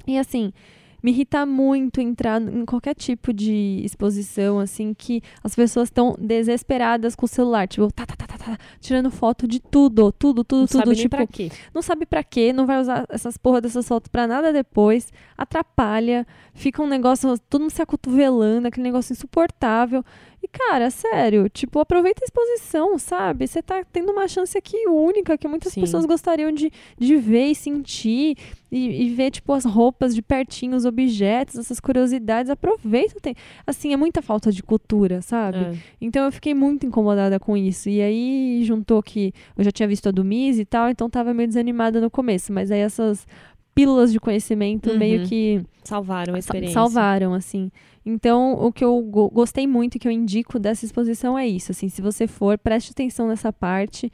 E assim, me irrita muito entrar em qualquer tipo de exposição, assim, que as pessoas estão desesperadas com o celular, tipo, tá, tá, tá, tá, tá, tirando foto de tudo, tudo, tudo, Não tudo, sabe tipo, pra quê. não sabe pra quê, não vai usar essas porra dessas fotos pra nada depois, atrapalha, fica um negócio, todo mundo se acotovelando, aquele negócio insuportável. Cara, sério, tipo, aproveita a exposição, sabe? Você tá tendo uma chance aqui única que muitas Sim. pessoas gostariam de, de ver e sentir e, e ver, tipo, as roupas de pertinho, os objetos, essas curiosidades. Aproveita. Tem... Assim, é muita falta de cultura, sabe? É. Então eu fiquei muito incomodada com isso. E aí juntou que eu já tinha visto a do Miss e tal, então tava meio desanimada no começo. Mas aí essas pílulas de conhecimento Uhum. meio que Salvaram a experiência. salvaram, assim. Então, o que eu go- gostei muito e que eu indico dessa exposição é isso, assim, se você for, preste atenção nessa parte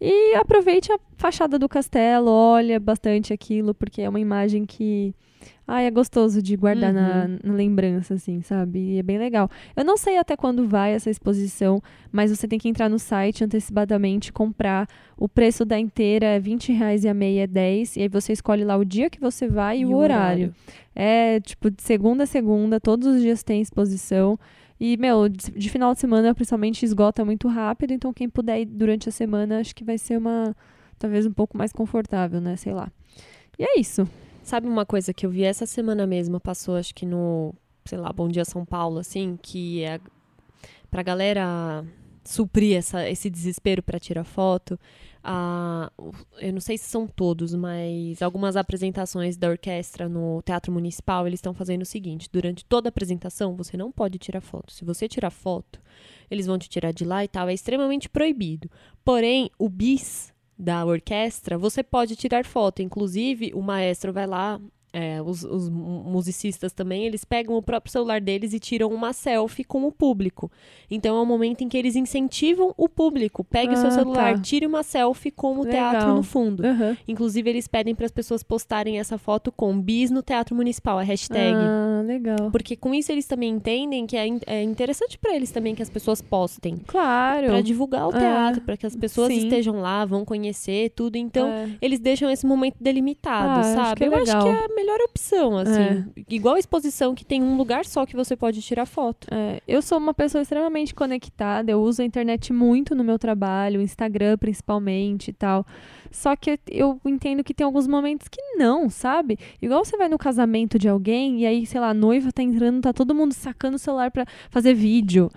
e aproveite a fachada do castelo, olha bastante aquilo, porque é uma imagem que, ai, é gostoso de guardar na, Uhum. na lembrança, assim, sabe? E é bem legal. Eu não sei até quando vai essa exposição, mas você tem que entrar no site antecipadamente, comprar. O preço da inteira é 20 reais e a meia é 10, e aí você escolhe lá o dia que você vai e, o horário. É, tipo, de segunda a segunda, todos os dias tem exposição. E, meu, de, de final de semana, principalmente, esgota muito rápido. Então, quem puder ir durante a semana, acho que vai ser uma. Talvez um pouco mais confortável, né? Sei lá. E é isso. Sabe uma coisa que eu vi essa semana mesmo, passou acho que no, sei lá, Bom Dia São Paulo, assim, que é pra galera suprir essa, esse desespero pra tirar foto. a- eu não sei se são todos, mas algumas apresentações da orquestra no Teatro Municipal, eles estão fazendo o seguinte: durante toda a apresentação, você não pode tirar foto. Se você tirar foto, eles vão te tirar de lá e tal, é extremamente proibido. Porém, o bis da orquestra, você pode tirar foto. Inclusive, o maestro vai lá é, os, os mu- musicistas também, eles pegam o próprio celular deles e tiram uma selfie com o público. Então é um momento em que eles incentivam o público. Pegue o seu Ah, celular, tá. tire uma selfie com o Legal. teatro no fundo. Aham. Inclusive, eles pedem para as pessoas postarem essa foto com bis no Teatro Municipal, a hashtag. Ah, legal. Porque com isso eles também entendem que é, é interessante para eles também que as pessoas postem. Claro. Pra divulgar o É. teatro, para que as pessoas Sim. estejam lá, vão conhecer tudo. Então, É. eles deixam esse momento delimitado, Ah, acho sabe? que é Eu acho legal. que é melhor opção, assim. Igual a exposição que tem um lugar só que você pode tirar foto. É, eu sou uma pessoa extremamente conectada, eu uso a internet muito no meu trabalho, o Instagram principalmente e tal. Só que eu entendo que tem alguns momentos que não, sabe? Igual você vai no casamento de alguém e aí, sei lá, a noiva tá entrando, tá todo mundo sacando o celular pra fazer vídeo,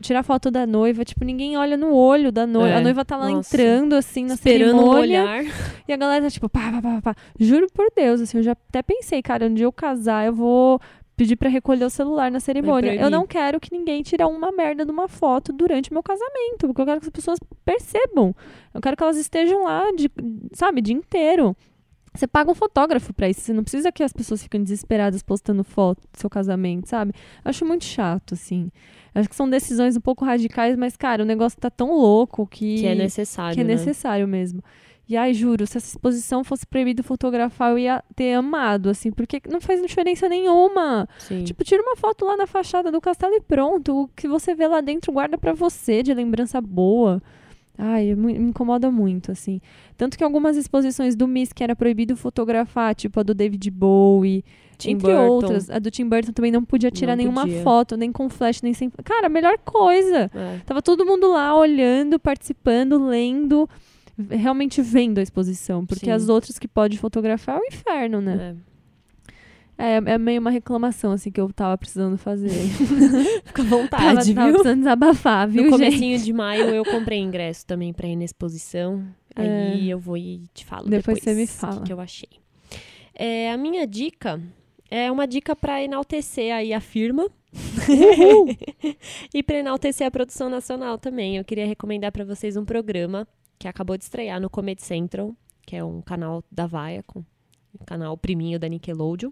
tirar foto da noiva, tipo, ninguém olha no olho da noiva. É, A noiva tá lá nossa. entrando assim na Esperando um cerimônia. olhar. E a galera tá tipo, pá, pá, pá, pá. Juro por Deus, assim, eu já até pensei, cara, dia eu casar, eu vou pedir pra recolher o celular na cerimônia. Eu não quero que ninguém tire uma merda de uma foto durante o meu casamento, porque eu quero que as pessoas percebam. Eu quero que elas estejam lá, de, sabe, o dia inteiro. Você paga um fotógrafo pra isso, você não precisa que as pessoas fiquem desesperadas postando foto do seu casamento, sabe? Eu acho muito chato, assim. Acho que são decisões um pouco radicais, mas, cara, o negócio tá tão louco que Que é necessário, que é né? necessário mesmo. E ai, juro, se essa exposição fosse proibido fotografar, eu ia ter amado, assim, porque não faz diferença nenhuma. Sim. Tipo, tira uma foto lá na fachada do castelo e pronto. O que você vê lá dentro guarda pra você de lembrança boa. Ai, é me incomoda muito, assim. Tanto que algumas exposições do Miss que era proibido fotografar, tipo a do David Bowie, Tim entre Burton. outras. A do Tim Burton também não podia tirar Não nenhuma podia. foto, nem com flash, nem sem. Cara, a melhor coisa. É. Tava todo mundo lá olhando, participando, lendo, realmente vendo a exposição. Porque Sim. as outras que pode fotografar é o inferno, né? É. É, é meio uma reclamação, assim, que eu tava precisando fazer. Fica à tava, vontade, tava viu? precisando desabafar, viu, no gente? comecinho de maio eu comprei ingresso também pra ir na exposição. Aí eu vou e te falo Depois depois, você me o que fala. que eu achei. É, a minha dica é uma dica pra enaltecer aí a firma. e pra enaltecer a produção nacional também. Eu queria recomendar pra vocês um programa que acabou de estrear no Comedy Central, que é um canal da Viacom, um canal priminho da Nickelodeon.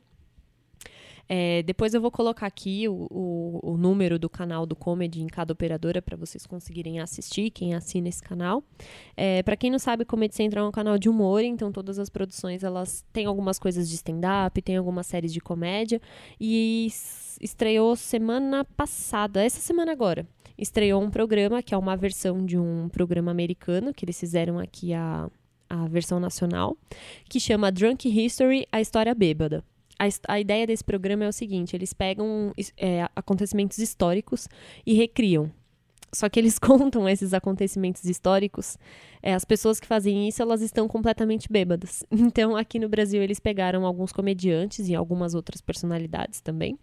É, depois eu vou colocar aqui o, o, o número do canal do Comedy em cada operadora para vocês conseguirem assistir, quem assina esse canal. É, para quem não sabe, Comedy Central é um canal de humor, então todas as produções elas têm algumas coisas de stand-up, tem algumas séries de comédia e estreou semana passada, essa semana agora. Estreou um programa que é uma versão de um programa americano que eles fizeram aqui a, a versão nacional, que chama Drunk History, a história bêbada. A, a ideia desse programa é o seguinte: eles pegam é, acontecimentos históricos e recriam. Só que eles contam esses acontecimentos históricos. é, as pessoas que fazem isso, elas estão completamente bêbadas. Então, aqui no Brasil, eles pegaram alguns comediantes e algumas outras personalidades também.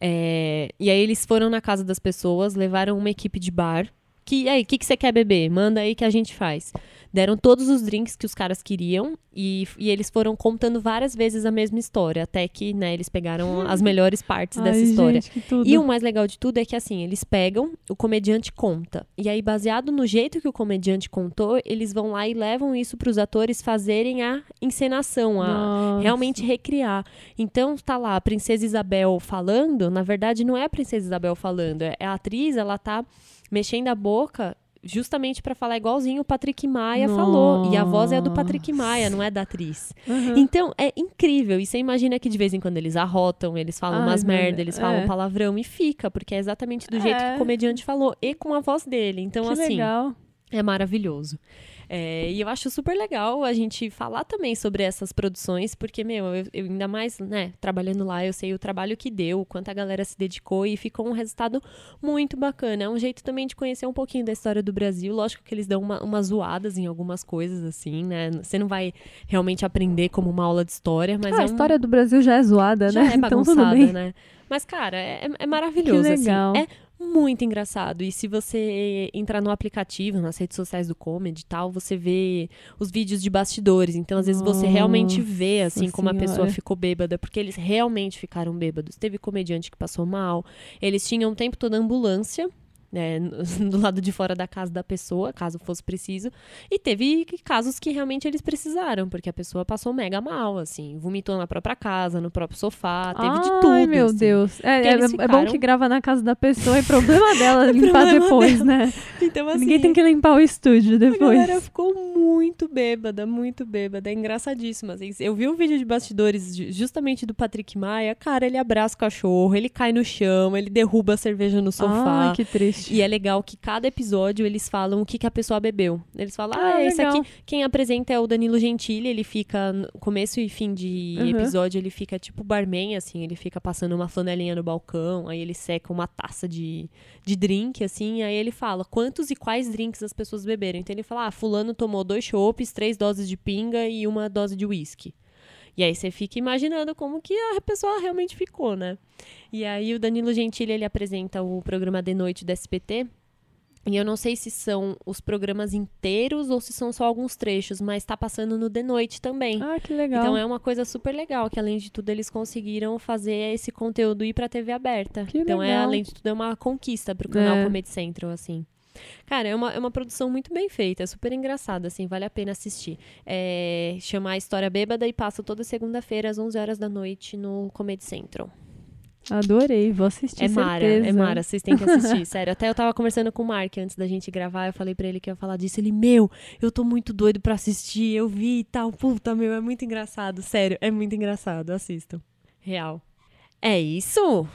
É, e aí eles foram na casa das pessoas, levaram uma equipe de bar. Que, aí, o que, que você quer beber? Manda aí que a gente faz. Deram todos os drinks que os caras queriam e, e eles foram contando várias vezes a mesma história, até que né, eles pegaram as melhores partes Ai, dessa história. gente. E o mais legal de tudo é que, assim, eles pegam, o comediante conta. E aí, baseado no jeito que o comediante contou, eles vão lá e levam isso para os atores fazerem a encenação, a Nossa. realmente recriar. Então, tá lá a Princesa Isabel falando, na verdade, não é a Princesa Isabel falando, é a atriz, ela tá mexendo a boca. Justamente para falar igualzinho o Patrick Maia falou. E a voz é a do Patrick Maia, não é da atriz. Uhum. Então, é incrível. E você imagina que de vez em quando eles arrotam, eles falam Ai, umas merda, eles falam É. palavrão e fica, porque é exatamente do jeito que É. o comediante falou e com a voz dele. Então, que assim, legal. é maravilhoso. É, e eu acho super legal a gente falar também sobre essas produções, porque, meu, eu, eu ainda mais, né, trabalhando lá, eu sei o trabalho que deu, o quanto a galera se dedicou e ficou um resultado muito bacana. É um jeito também de conhecer um pouquinho da história do Brasil. Lógico que eles dão uma, umas zoadas em algumas coisas, assim, né? Você não vai realmente aprender como uma aula de história, mas Ah, é a um, história do Brasil já é zoada, já né? é então bagunçada, bem. né? Mas, cara, é, é maravilhoso. Que assim. legal. É muito engraçado. E se você entrar no aplicativo, nas redes sociais do Comedy e tal, você vê os vídeos de bastidores. Então, às vezes, você realmente vê, assim, como a pessoa Senhora. ficou bêbada, porque eles realmente ficaram bêbados. Teve comediante que passou mal. Eles tinham o tempo todo ambulância né, do lado de fora da casa da pessoa, caso fosse preciso. E teve casos que realmente eles precisaram, porque a pessoa passou mega mal, assim, vomitou na própria casa, no próprio sofá, teve de tudo. Ai, meu assim. Deus. É, é, eles é bom ficaram- que grava na casa da pessoa e problema dela limpar Problema depois, dela. né? Então, assim, Ninguém tem que limpar o estúdio A depois. galera ficou muito bêbada, muito bêbada. É engraçadíssimo. assim. Eu vi um vídeo de bastidores ju- justamente do Patrick Maia. Cara, ele abraça o cachorro, ele cai no chão, ele derruba a cerveja no sofá. Ai, que triste. E é legal que cada episódio eles falam o que, que a pessoa bebeu. Eles falam, ah, Ah, esse legal. aqui. Quem apresenta é o Danilo Gentili, ele fica, no começo e fim de Uhum. episódio, ele fica tipo barman, assim, ele fica passando uma flanelinha no balcão, aí ele seca uma taça de, de drink, assim, aí ele fala quantos e quais drinks as pessoas beberam. Então ele fala, ah, fulano tomou dois chopes, três doses de pinga e uma dose de uísque. E aí você fica imaginando como que a pessoa realmente ficou, né? E aí o Danilo Gentili, ele apresenta o programa de noite do SPT. E eu não sei se são os programas inteiros ou se são só alguns trechos, mas tá passando no de noite também. Ah, que legal. Então é uma coisa super legal, que além de tudo eles conseguiram fazer esse conteúdo ir pra TV aberta. Que então é, legal. além de tudo, é uma conquista pro canal É. Comedy Central, assim. Cara, é uma, é uma produção muito bem feita, é super engraçada, assim, vale a pena assistir. É, chama a História Bêbada e passa toda segunda-feira às 11 horas da noite no Comedy Central. Adorei, vou assistir, É Mara, certeza. é Mara, vocês têm que assistir, sério. Até eu tava conversando com o Mark antes da gente gravar, eu falei pra ele que ia falar disso. Ele, meu, eu tô muito doido pra assistir, eu vi e tal. Puta, meu, é muito engraçado, sério, é muito engraçado, assistam. Real. É isso?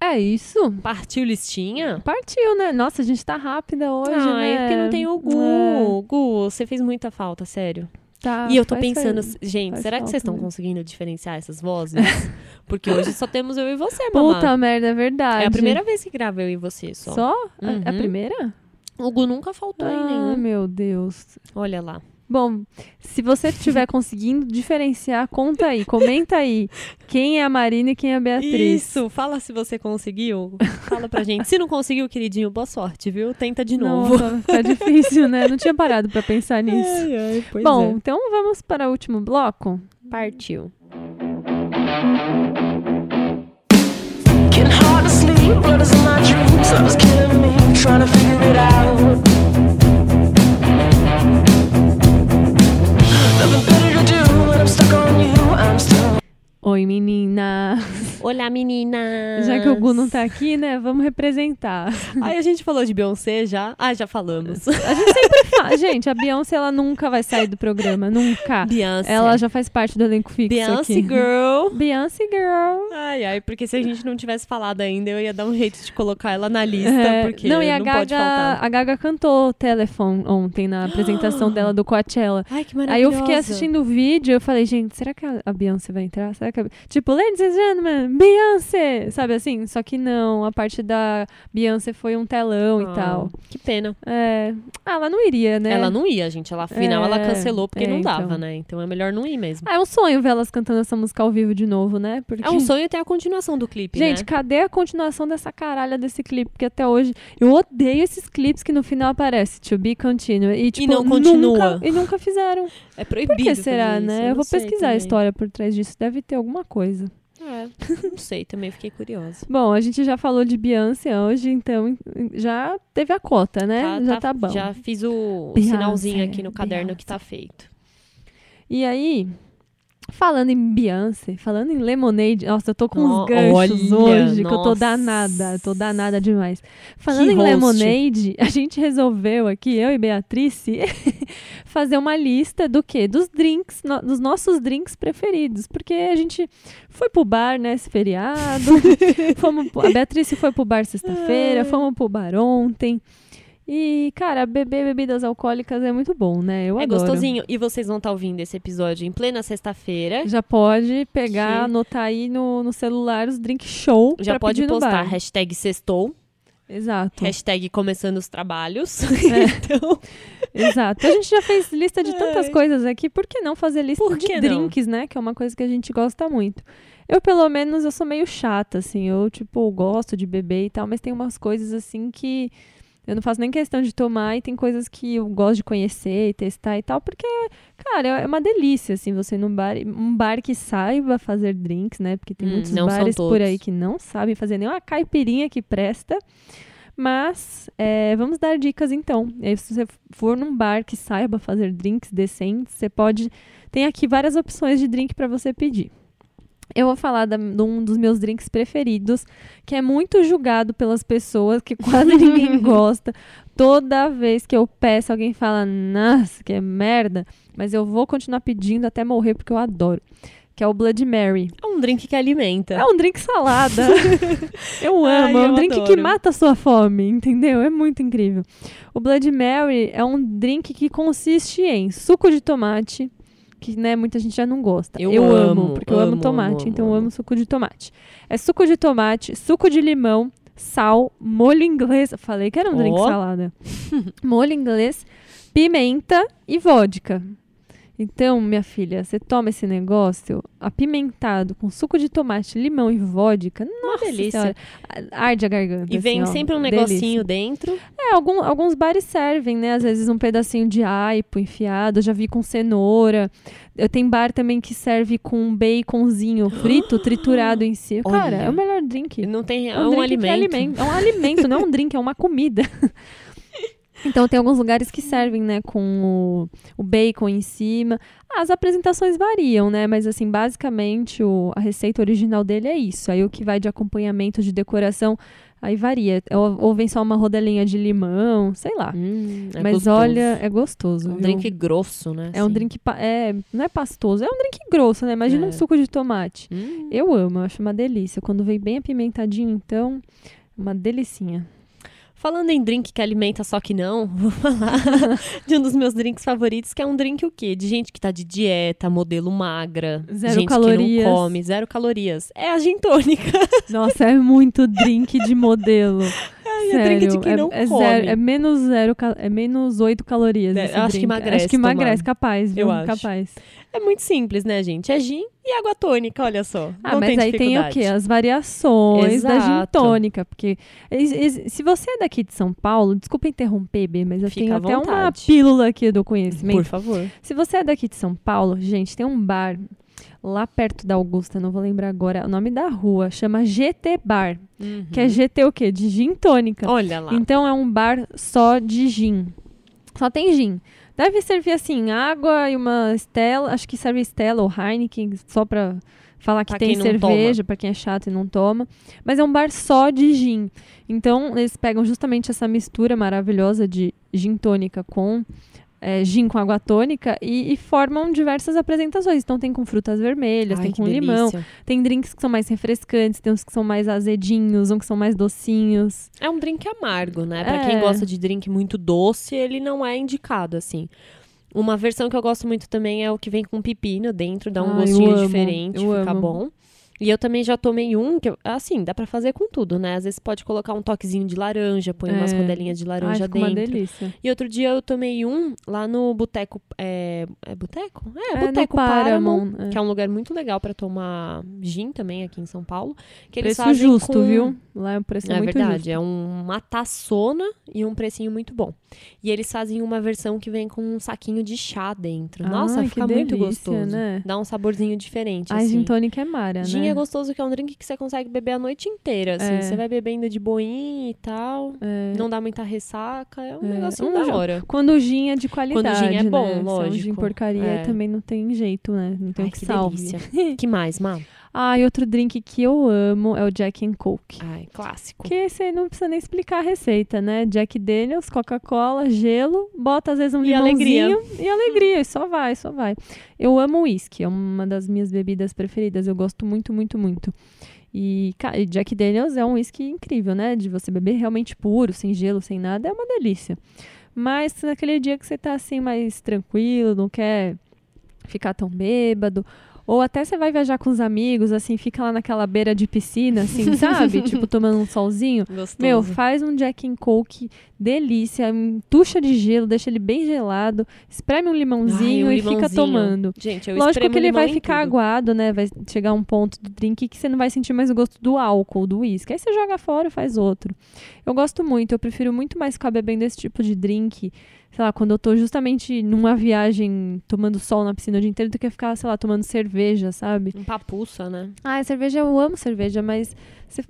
É isso. Partiu listinha? Partiu, né? Nossa, a gente tá rápida hoje, ah, né? é porque não tem o Gu. É, Gu, você fez muita falta, sério. tá, e eu tô pensando, gente, faz será que vocês estão conseguindo diferenciar essas vozes? Porque hoje só temos eu e você, mamãe. Puta merda, é verdade. É a primeira vez que grava eu e você só. Só? A- A, Uhum. primeira? O Gu nunca faltou em Ah, nenhum. meu Deus. Olha lá. Bom, se você estiver conseguindo diferenciar, conta aí, comenta aí. Quem é a Marina e quem é a Beatriz. Isso, fala se você conseguiu. Fala pra gente. Se não conseguiu, queridinho, boa sorte, viu? Tenta de novo. Nossa, tá difícil, né? Não tinha parado pra pensar nisso. Ai, ai, pois Bom, é. então vamos para o último bloco. partiu. Getting hard to sleep, blood is in my dreams. I was killing me, trying to figure it out. Oi, menina. Olá, meninas. Já que o Gu não tá aqui, né? Vamos representar. Ai, a gente falou de Beyoncé já? Ah, já falamos. A gente sempre fala. Gente, a Beyoncé, ela nunca vai sair do programa. Nunca. Beyoncé. Ela já faz parte do elenco fixo Beyoncé aqui. Girl. Beyoncé Girl. Ai, ai, porque se a gente não tivesse falado ainda, eu ia dar um jeito de colocar ela na lista, É, porque não, e a não pode Gaga, faltar. a Gaga cantou Telephone ontem na apresentação dela do Coachella. Ai, que Aí maravilhosa. eu fiquei assistindo o vídeo eu falei, gente, será que a Beyoncé vai entrar? Será que a... Tipo, ladies and gentlemen, Beyoncé! Sabe assim? Só que não, a parte da Beyoncé foi um telão Ah, e tal. Que pena. É... Ah, ela não iria, né? Ela não ia, gente. Ela, afinal, ela É, cancelou porque é, não dava, então. né? Então é melhor não ir mesmo. Ah, é um sonho ver elas cantando essa música ao vivo de novo, né? Porque... É um sonho ter a continuação do clipe, Gente, né? cadê a continuação dessa caralha desse clipe? Porque até hoje eu odeio esses clipes que no final aparece to be continued. E, tipo, não continua. Nunca, e nunca fizeram. É Por proibido. que será, né? eu Eu vou pesquisar a também. história por trás disso. Deve ter alguma coisa. É, não sei, também fiquei curiosa. Bom, a gente já falou de Beyoncé hoje, então já teve a cota, né? já tá, bom. Já fiz o, Beyoncé, sinalzinho aqui no caderno que tá feito. E aí, falando em Beyoncé, falando em Lemonade, nossa, eu tô com Ó, uns ganchos olha, hoje, que eu tô nossa. danada, tô danada demais. Falando Que em host. Lemonade, a gente resolveu aqui, eu e Beatriz, fazer uma lista do quê? Dos drinks, no- dos nossos drinks preferidos, porque a gente foi pro bar, né, esse feriado, fomos, a Beatriz foi pro bar sexta-feira, fomos pro bar ontem, e, cara, beber bebidas alcoólicas é muito bom, né? Eu é adoro. gostosinho. E vocês vão estar ouvindo esse episódio em plena sexta-feira. Já pode pegar, Que- anotar aí no, no celular os drink show Já pode postar hashtag sextou, Exato, hashtag começando os trabalhos. É. então, exato. A gente já fez lista de tantas Ai. coisas aqui, por que não fazer lista Por de não? drinks, né? Que é uma coisa que a gente gosta muito. Eu, pelo menos, eu sou meio chata, assim. Eu, tipo, gosto de beber e tal, mas tem umas coisas, assim, que eu não faço nem questão de tomar e tem coisas que eu gosto de conhecer e testar e tal, porque, cara, é uma delícia, assim, você num bar, um bar que saiba fazer drinks, né? Porque tem Hum, muitos bares por aí que não sabem fazer nem uma caipirinha que presta. Mas é, vamos dar dicas então. E aí, se você for num bar que saiba fazer drinks decentes, você pode. Tem aqui várias opções de drink para você pedir. Eu vou falar da- de um dos meus drinks preferidos, que é muito julgado pelas pessoas, que quase ninguém gosta. Toda vez que eu peço, alguém fala, nossa, que é merda. Mas eu vou continuar pedindo até morrer, porque eu adoro. Que é o Blood Mary. É um drink que alimenta. É um drink salada. eu amo. Ai, é um eu drink que adoro. mata a sua fome, entendeu? É muito incrível. O Blood Mary é um drink que consiste em suco de tomate, que né, muita gente já não gosta. Eu amo, amo, porque eu amo amo, tomate, amo, então eu amo. suco de tomate. É suco de tomate, suco de limão, sal, molho inglês. Falei que era um drink Ó. salada. molho inglês, pimenta e vodka. Então, minha filha, você toma esse negócio apimentado com suco de tomate, limão e vodka. Nossa delícia. Senhora, arde a garganta. E vem assim, ó, sempre um delícia. negocinho dentro. É, algum- alguns bares servem, né? Às vezes um pedacinho de aipo enfiado. Eu já vi com cenoura. Eu tenho bar também que serve com um baconzinho frito, triturado em si. Cara, Olha. é o melhor drink. Não tem. É É um, um, alimento. é alimento. É um alimento, não é um drink, é uma comida. Então tem alguns lugares que servem, né, com o, o bacon em cima. As apresentações variam, né? Mas assim, basicamente o, a receita original dele é isso. Aí o que vai de acompanhamento de decoração, aí varia. Ou, ou vem só uma rodelinha de limão, sei lá. Hum, é Mas gostoso. olha, é gostoso. É um viu? drink grosso, né? É um assim. drink. É, não é pastoso, é um drink grosso, né? Imagina É. um suco de tomate. Hum. Eu amo, eu acho uma delícia. Quando vem bem apimentadinho, então, uma delicinha. Falando em drink que alimenta, só que não, vou falar de um dos meus drinks favoritos, que é um drink o quê? De gente que tá de dieta, modelo magra, Zero gente calorias. que não come, zero calorias. É a gin tônica. Nossa, é muito drink de modelo. Ai, é Sério, drink de quem é, não é come. zero, é menos zero, é menos 8 calorias. É, acho que emagrece Acho que emagrece, tomando. capaz, viu? Eu acho. Capaz. É muito simples, né, gente? É gin e água tônica, olha só. Ah, não mas tem aí tem o quê? As variações da gin Exato. tônica. Porque se você é daqui de São Paulo, desculpa interromper, B, mas eu Fica tenho até uma pílula aqui do conhecimento. Por favor. Se você é daqui de São Paulo, gente, tem um bar lá perto da Augusta, não vou lembrar agora o nome da rua, chama GT Bar. Que é GT o quê? De gin tônica. Olha lá. Então é um bar só de gin. Só tem gin. Deve servir assim, água e uma Stella, acho que serve Stella ou Heineken, só pra falar que Pra tem cerveja, pra quem é chato e não toma. Mas é um bar só de gin. Então eles pegam justamente essa mistura maravilhosa de gin tônica com é, gin com água tônica e, e formam diversas apresentações. Então tem com frutas vermelhas, Ai, tem com limão, delícia. tem drinks que são mais refrescantes, tem uns que são mais azedinhos, uns que são mais docinhos. É um drink amargo, né? Pra É. quem gosta de drink muito doce, ele não é indicado, assim. Uma versão que eu gosto muito também é o que vem com pepino dentro, dá um Ah, gostinho diferente, fica amo. bom. E eu também já tomei um, que eu- assim, dá pra fazer com tudo, né? Às vezes pode colocar um toquezinho de laranja, põe umas É. rodelinhas de Ai, laranja uma dentro. delícia. E outro dia eu tomei um lá no Boteco. É, é Boteco? É, É, Boteco Paramount. Paramount, é. Que é um lugar muito legal pra tomar gin também aqui em São Paulo. Que eles Preço fazem justo, com- viu? Lá é um preço é muito verdade, justo. é um- uma taçona e um precinho muito bom. E eles fazem uma versão que vem com um saquinho de chá dentro. Nossa, Ai, fica que muito delícia, gostoso. né? Dá um saborzinho diferente, A assim. gin tônica é mara, Gin né? É gostoso que é um drink que você consegue beber a noite inteira, assim. É. Você vai bebendo de boinha e tal. É. Não dá muita ressaca. É um É. negocinho Um da hora. Quando o gin é de qualidade, gin é bom, né? Se é um lógico. gin porcaria, É. também não tem jeito, né? Não tem Ai, o que, que salve. delícia. que mais, Má? Ah, e outro drink que eu amo é o Jack and Coke. Ai, clássico. Que esse aí não precisa nem explicar a receita, né? Jack Daniels, Coca-Cola, gelo, bota às vezes um E limãozinho e alegria, e só vai, só vai. Eu amo uísque, é uma das minhas bebidas preferidas, eu gosto muito, muito, muito. E, e Jack Daniels é um uísque incrível, né? De você beber realmente puro, sem gelo, sem nada, é uma delícia. Mas naquele dia que você tá assim mais tranquilo, não quer ficar tão bêbado, ou até você vai viajar com os amigos, assim, fica lá naquela beira de piscina, assim, sabe? tipo, tomando um solzinho. Gostoso. Meu, faz um Jack and Coke, delícia, tucha de gelo, deixa ele bem gelado, espreme um limãozinho Ai, um e fica limãozinho. tomando. Gente, eu Lógico que ele vai ficar tudo. aguado, né? Vai chegar um ponto do drink que você não vai sentir mais o gosto do álcool, do uísque. Aí você joga fora e faz outro. Eu gosto muito, eu prefiro muito mais ficar bebendo esse tipo de drink, sei lá, quando eu tô justamente numa viagem tomando sol na piscina o dia inteiro, do que ficar, sei lá, tomando cerveja, sabe? Um papuça, né? Ah, cerveja, eu amo cerveja, mas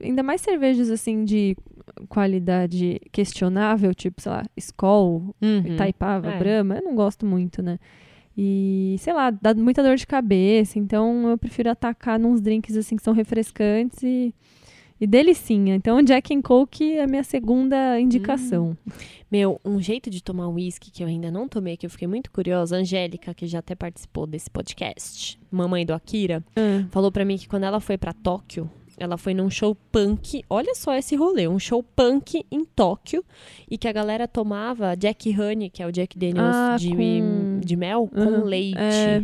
ainda mais cervejas assim de qualidade questionável, tipo, sei lá, Skol, Uhum. Itaipava, É. Brahma, eu não gosto muito, né? E, sei lá, dá muita dor de cabeça, então eu prefiro atacar nos drinks assim que são refrescantes e, e delicinha. Então, Jack and Coke é a minha segunda indicação. Meu, um jeito de tomar uísque que eu ainda não tomei, que eu fiquei muito curiosa, a Angélica, que já até participou desse podcast, mamãe do Akira, Ah, falou pra mim que quando ela foi pra Tóquio, ela foi num show punk. Olha só esse rolê, um show punk em Tóquio e que a galera tomava Jack Honey, que é o Jack Daniels Ah, de, com- de mel, Aham, com leite. é.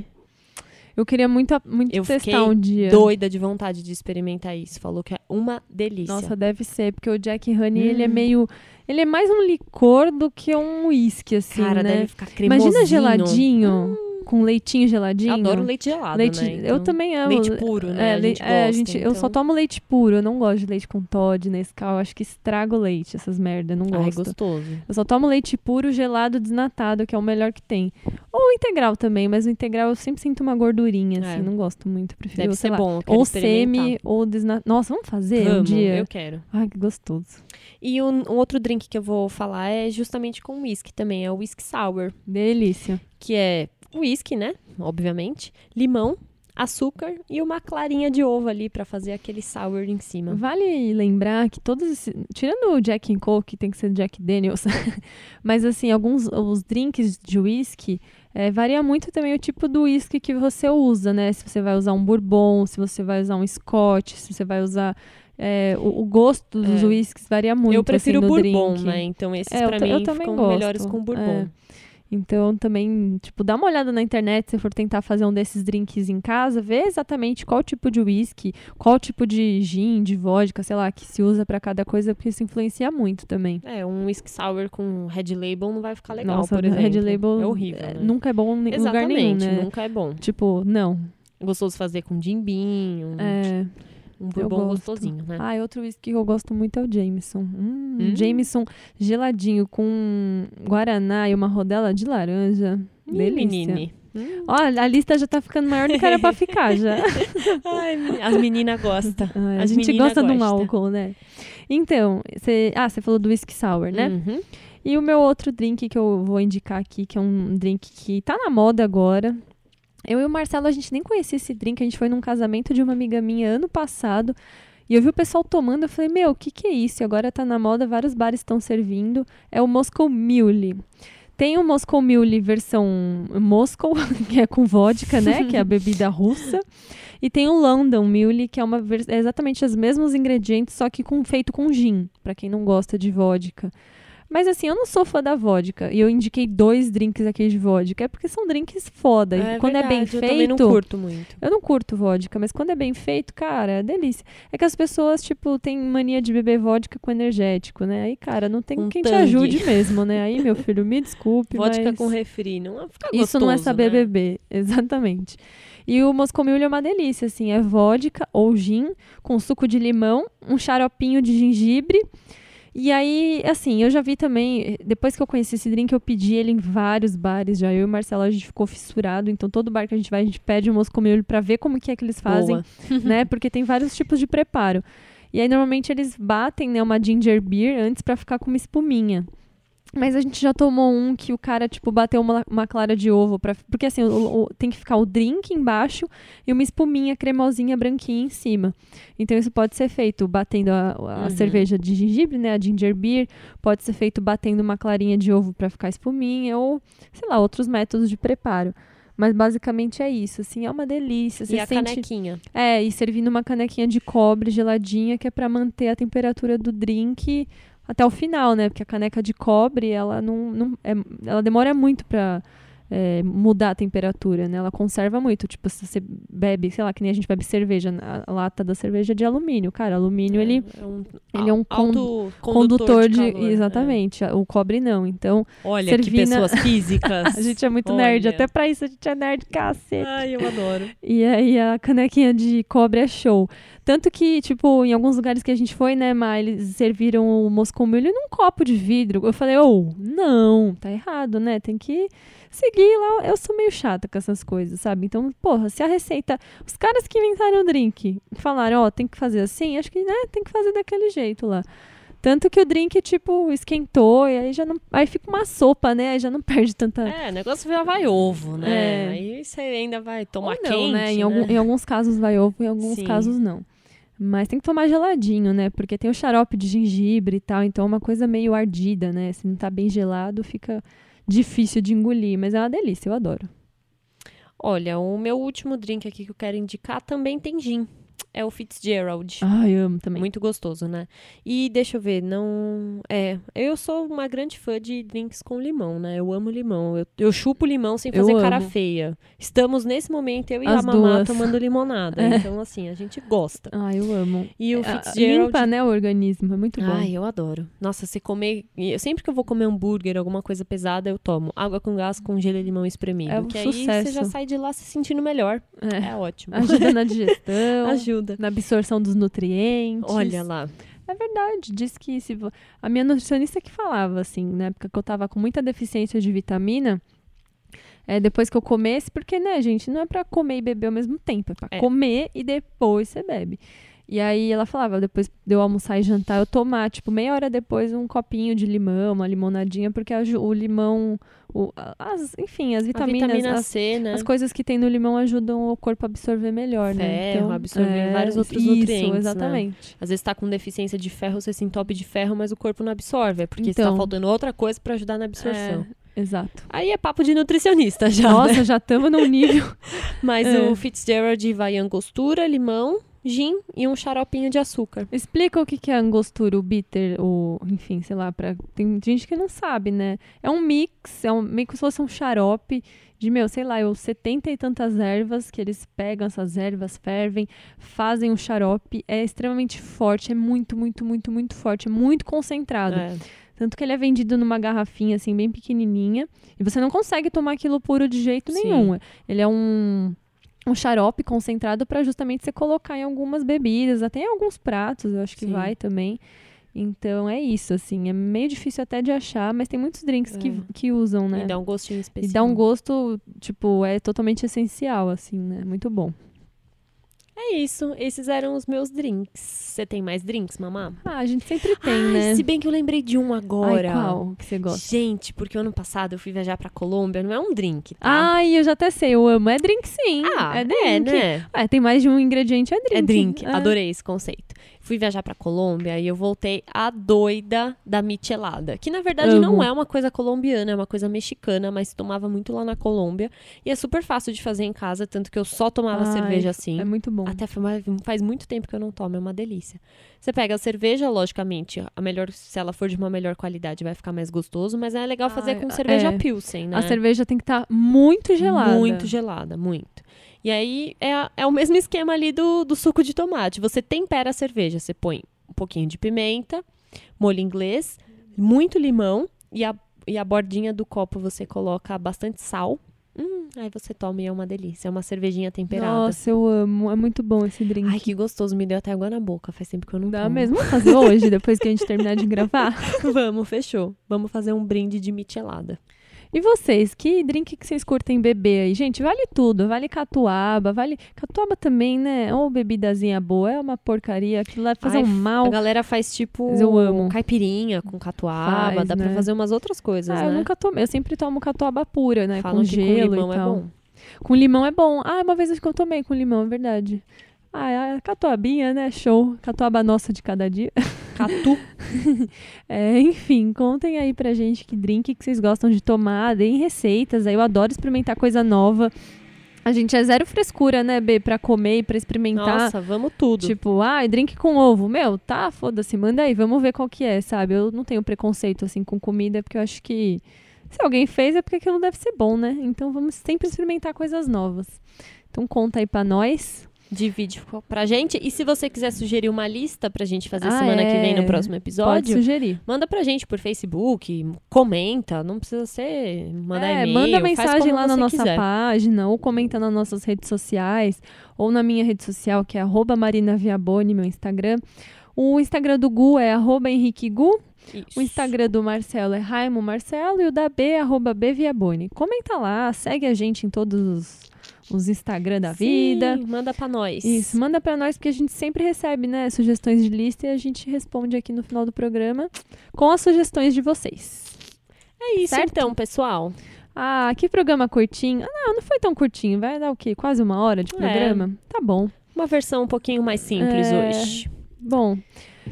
Eu queria muito, muito Eu testar um dia. Doida de vontade de experimentar isso. Falou que é uma delícia. Nossa, deve ser, porque o Jack Honey, ele é Hum. meio... Ele é mais um licor do que um uísque, assim, Cara, né? deve ficar cremosinho. Imagina geladinho, com leitinho geladinho. Eu adoro leite gelado, Leite, né? eu Então, também amo. Leite puro, né? É, a gente é, a gosta, gente, eu só então. tomo leite puro, eu não gosto de leite com Todd, Nescau, acho que estraga o leite, essas merda, eu não Ai, gosto. gostoso. eu só tomo leite puro, gelado, desnatado, que é o melhor que tem. Ou integral também, mas o integral eu sempre sinto uma gordurinha, assim, É. não gosto muito, prefiro, Deve ser lá, bom. eu ou semi, ou desnatado. Nossa, vamos fazer um Vamos, dia? eu quero. Ai, que gostoso. E um, um outro drink que eu vou falar é justamente com whisky também, é o whisky sour, Delícia. que é whisky, né? Obviamente, limão, açúcar e uma clarinha de ovo ali pra fazer aquele sour em cima. Vale lembrar que todos esses. Tirando o Jack and Coke, que tem que ser Jack Daniels, mas assim, alguns os drinks de whisky. eh, varia muito também o tipo do whisky que você usa, né? Se você vai usar um bourbon, se você vai usar um scotch, se você vai usar. eh, o, o gosto dos É. whiskies varia muito. eu prefiro assim, bourbon, drink. né? Então esses É, eu eu mim também ficam gosto, melhores com bourbon. é. Então também, tipo, dá uma olhada na internet se for tentar fazer um desses drinks em casa, vê exatamente qual tipo de whisky, qual tipo de gin, de vodka, sei lá, que se usa pra cada coisa, porque isso influencia muito também. É, um whisky sour com red label não vai ficar legal, Nossa, por exemplo. Red Label é horrível, é, né? nunca é bom em lugar nenhum, né? nunca é bom. Tipo, não. Gostoso fazer com jimbim, um, É, um bourbon gosto. gostosinho, né? Ah, e outro whisky que eu gosto muito é o Jameson. Hum, Hum. Jameson geladinho com guaraná e uma rodela de laranja. Ih, Delícia. menine. Hum. Ó, a lista já tá ficando maior do que era pra ficar já. Ai, as meninas gostam. A gente menina gosta de um gosta. álcool, né? Então, cê, ah, você falou do whisky sour, né? Uhum. E o meu outro drink que eu vou indicar aqui, que é um drink que tá na moda agora. Eu e o Marcelo, a gente nem conhecia esse drink. A gente foi num casamento de uma amiga minha ano passado. E eu vi o pessoal tomando. Eu falei, meu, o que, que é isso? E agora tá na moda, vários bares estão servindo. É o Moscow Mule. Tem o Moscow Mule versão Moscow, que é com vodka, né? Que é a bebida russa. E tem o London Mule, que é, uma é exatamente os mesmos ingredientes, só que com, feito com gin, pra quem não gosta de vodka. Mas assim, eu não sou fã da vodka. E eu indiquei dois drinks aqui de vodka. É porque são drinks foda. E quando é bem verdade, feito. Eu também não curto muito. Eu não curto vodka, mas quando é bem feito, cara, é delícia. É que as pessoas, tipo, têm mania de beber vodka com energético, né? Aí, cara, não tem Com quem te tangue. ajude mesmo, né? Aí, meu filho, me desculpe, Vodka mas... com refri, não fica Isso não é gostoso, saber né? beber, exatamente. E o Moscow Mule é uma delícia, assim, é vodka ou gin com suco de limão, um xaropinho de gengibre. E aí, assim, eu já vi também, depois que eu conheci esse drink, eu pedi ele em vários bares já. Eu e o Marcelo, a gente ficou fissurado. Então, todo bar que a gente vai, a gente pede o Moscow Mule pra ver como que é que eles fazem Boa. né? Porque tem vários tipos de preparo. E aí, normalmente, eles batem né, uma ginger beer antes pra ficar com uma espuminha. Mas a gente já tomou um que o cara, tipo, bateu uma, uma clara de ovo. Pra, porque, assim, o- o- tem que ficar o drink embaixo e uma espuminha cremosinha branquinha em cima. Então, isso pode ser feito batendo a, a Uhum. cerveja de gengibre, né? A ginger beer. Pode ser feito batendo uma clarinha de ovo pra ficar espuminha. Ou, sei lá, outros métodos de preparo. Mas, basicamente, é isso. Assim, é uma delícia. Você E a sente... canequinha. É, e servindo uma canequinha de cobre geladinha, que é pra manter a temperatura do drink até o final, né? Porque a caneca de cobre, ela não, não é- ela demora muito pra é, mudar a temperatura, né? Ela conserva muito. Tipo, se você bebe, sei lá, que nem a gente bebe cerveja, a lata da cerveja é de alumínio. Cara, alumínio, ele é um, ele é um con- condutor de... calor, é. exatamente. O cobre não. Então, Olha que pessoas físicas. a gente é muito nerd. Olha. Até pra isso a gente é nerd, cacete. Ai, eu adoro. E aí a canequinha de cobre é show. Tanto que, tipo, em alguns lugares que a gente foi, né, mas eles serviram o Moscow Mule num copo de vidro. Eu falei, ô, não, tá errado, né? Tem que seguir lá. Eu sou meio chata com essas coisas, sabe? Então, porra, se a receita. Os caras que inventaram o drink falaram, ó, tem que fazer assim, acho que, né, tem que fazer daquele jeito lá. Tanto que o drink, tipo, esquentou e aí já não. Aí fica uma sopa, né? Aí já não perde tanta. É, o negócio já vai ovo, né? É. Aí você ainda vai tomar não, quente, né? Em, né? algum- em alguns casos vai ovo, em alguns Sim. casos não. Mas tem que tomar geladinho, né? Porque tem o xarope de gengibre e tal, então é uma coisa meio ardida, né? Se não tá bem gelado, fica difícil de engolir, mas é uma delícia, eu adoro. Olha, o meu último drink aqui que eu quero indicar também tem gin. É o Fitzgerald. Ai, amo também. Muito gostoso, né? E deixa eu ver, não. É, eu sou uma grande fã de drinks com limão, né? Eu amo limão. Eu, eu chupo limão sem Eu fazer cara amo. feia. Estamos nesse momento, eu e As a Mamá duas. tomando limonada. É. Então, assim, a gente gosta. Ai, eu amo. E o Ah, Fitzgerald. Limpa, né, o organismo, é muito bom. Ai, eu adoro. Nossa, se comer. eu- Sempre que eu vou comer hambúrguer, alguma coisa pesada, eu tomo água com gás com gelo e limão espremido. É um que aí você sucesso. já sai de lá se sentindo melhor. É. É ótimo. Ajuda na digestão, Ajuda. Na absorção dos nutrientes. Olha lá. É verdade, diz que se a minha nutricionista que falava assim, na época que eu tava com muita deficiência de vitamina, é depois que eu comesse, porque né, gente, não é pra comer e beber ao mesmo tempo, é pra É. comer e depois você bebe. E aí ela falava, depois de eu almoçar e jantar, eu tomar, tipo, meia hora depois um copinho de limão, uma limonadinha, porque aju- o limão, o- as, enfim, as A vitaminas, vitamina as, C, né? as coisas que tem no limão ajudam o corpo a absorver melhor, né? Ferro, absorver vários outros isso, nutrientes, né? exatamente. Às vezes tá com deficiência de ferro, você se entope de ferro, mas o corpo não absorve. É porque está Então. faltando outra coisa pra ajudar na absorção. É, exato. Aí é papo de nutricionista já. né? Nossa, já estamos num nível. Mas É. o Fitzgerald vai angostura, limão, gin e um xaropinho de açúcar. Explica o que que é angostura, o bitter, o, enfim, sei lá, pra, tem gente que não sabe, né? É um mix, é um, meio que se fosse um xarope de, meu, sei lá, eu 70 e tantas ervas que eles pegam essas ervas, fervem, fazem um xarope, é extremamente forte, é muito, muito, muito, muito forte, é muito concentrado. É. Tanto que ele é vendido numa garrafinha, assim, bem pequenininha. E você não consegue tomar aquilo puro de jeito Sim. nenhum. Ele é um, um xarope concentrado para justamente você colocar em algumas bebidas, até em alguns pratos, eu acho que Sim. vai também. Então é isso, assim. É meio difícil até de achar, mas tem muitos drinks que, É. que usam, né? E dá um gostinho E especial. dá um gosto, tipo, é totalmente essencial, assim, né? Muito bom. É isso. Esses eram os meus drinks. Você tem mais drinks, mamá? Ah, a gente sempre tem, Ai, né? Se bem que eu lembrei de um agora. Ai, qual que você gosta? Gente, porque ano passado eu fui viajar pra Colômbia, não é um drink, tá? Ai, eu já até sei, eu amo. É drink sim. Ah, é drink. né? É, tem mais de um ingrediente, é drink. É drink. É. Adorei esse conceito. Fui viajar pra Colômbia e eu voltei a doida da michelada. Que na verdade não Amo. é uma coisa colombiana, é uma coisa mexicana, mas se tomava muito lá na Colômbia. E é super fácil de fazer em casa, tanto que eu só tomava Ai, cerveja assim. É muito bom. Até faz muito tempo que eu não tomo, é uma delícia. Você pega a cerveja, logicamente, a melhor, se ela for de uma melhor qualidade, vai ficar mais gostoso, mas é legal fazer Ai, com cerveja é. Pilsen, né? A cerveja tem que estar muito gelada. Muito gelada, muito. E aí é, é o mesmo esquema ali do, do suco de tomate. Você tempera a cerveja, você põe um pouquinho de pimenta, molho inglês, muito limão e a, e a bordinha do copo você coloca bastante sal. Hum, aí você toma e é uma delícia. É uma cervejinha temperada. Nossa, eu amo. É muito bom esse drink. Ai, que gostoso. Me deu até água na boca. Faz tempo que eu não Dá tomo. mesmo. Fazer hoje, depois que a gente terminar de gravar? Vamos, fechou. Vamos fazer um brinde de michelada. E vocês, que drink que vocês curtem beber aí? Gente, vale tudo. Vale catuaba, vale... Catuaba também, né? Ou bebidazinha boa. É uma porcaria. Aquilo lá Ai, um mal. A galera faz tipo Mas eu amo. caipirinha com catuaba. Faz, dá pra né? fazer umas outras coisas, Ah, né? eu nunca tomei. Eu sempre tomo catuaba pura, né? Falam com gelo com limão e é tal. bom. Com limão é bom. Ah, uma vez acho que eu tomei com limão, é verdade. Ah, a catuabinha, né? Show. Catuaba nossa de cada dia. Catu. É, enfim, contem aí pra gente que drink que vocês gostam de tomar, deem receitas. Aí eu adoro experimentar coisa nova. A gente é zero frescura, né, B, pra comer e pra experimentar. Nossa, vamos tudo. Tipo, ah, drink com ovo. Meu, tá, foda-se, manda aí, vamos ver qual que é, sabe? Eu não tenho preconceito, assim, com comida, porque eu acho que se alguém fez é porque aquilo deve ser bom, né? Então vamos sempre experimentar coisas novas. Então conta aí pra nós. Divide pra gente. E se você quiser sugerir uma lista pra gente fazer Ah, semana que vem é. no próximo Pode episódio, sugerir. manda pra gente por Facebook, comenta. Não precisa ser mandar É, e-mail. manda mensagem lá na nossa quiser. página, ou comenta nas nossas redes sociais, ou na minha rede social, que é arroba Marina Viaboni, meu Instagram. O Instagram do Gu é arroba Henrique Gu. Isso. O Instagram do Marcelo é Raimo Marcelo e o da B é arroba B Viaboni. Comenta lá, segue a gente em todos os, os Instagram da Sim, vida. manda pra nós. Isso, manda pra nós, porque a gente sempre recebe, né, sugestões de lista e a gente responde aqui no final do programa com as sugestões de vocês. É isso Certo? então, pessoal. Ah, que programa curtinho. Ah, não, não foi tão curtinho. Vai dar o quê? Quase uma hora de É. programa? Tá bom. Uma versão um pouquinho mais simples É. hoje. Bom,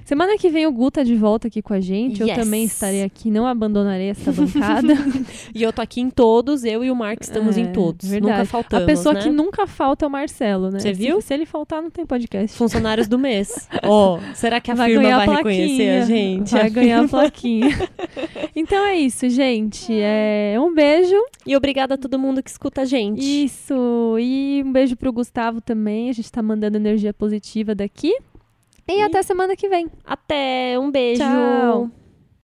semana que vem o Gu tá de volta aqui com a gente. Eu Yes. também estarei aqui, não abandonarei essa bancada. E eu tô aqui em todos, eu e o Mark estamos É, em todos. verdade. Nunca faltamos, a pessoa né? que nunca falta é o Marcelo, né? Você Se- viu? Se, ele faltar, não tem podcast. Funcionários do mês. Ó, será que a vai firma vai a reconhecer a gente? Vai ganhar a plaquinha. então é isso, gente. É, um beijo. E obrigada a todo mundo que escuta a gente. Isso. E um beijo pro Gustavo também. A gente tá mandando energia positiva daqui. E, E- até semana que vem. Até, um beijo. Tchau.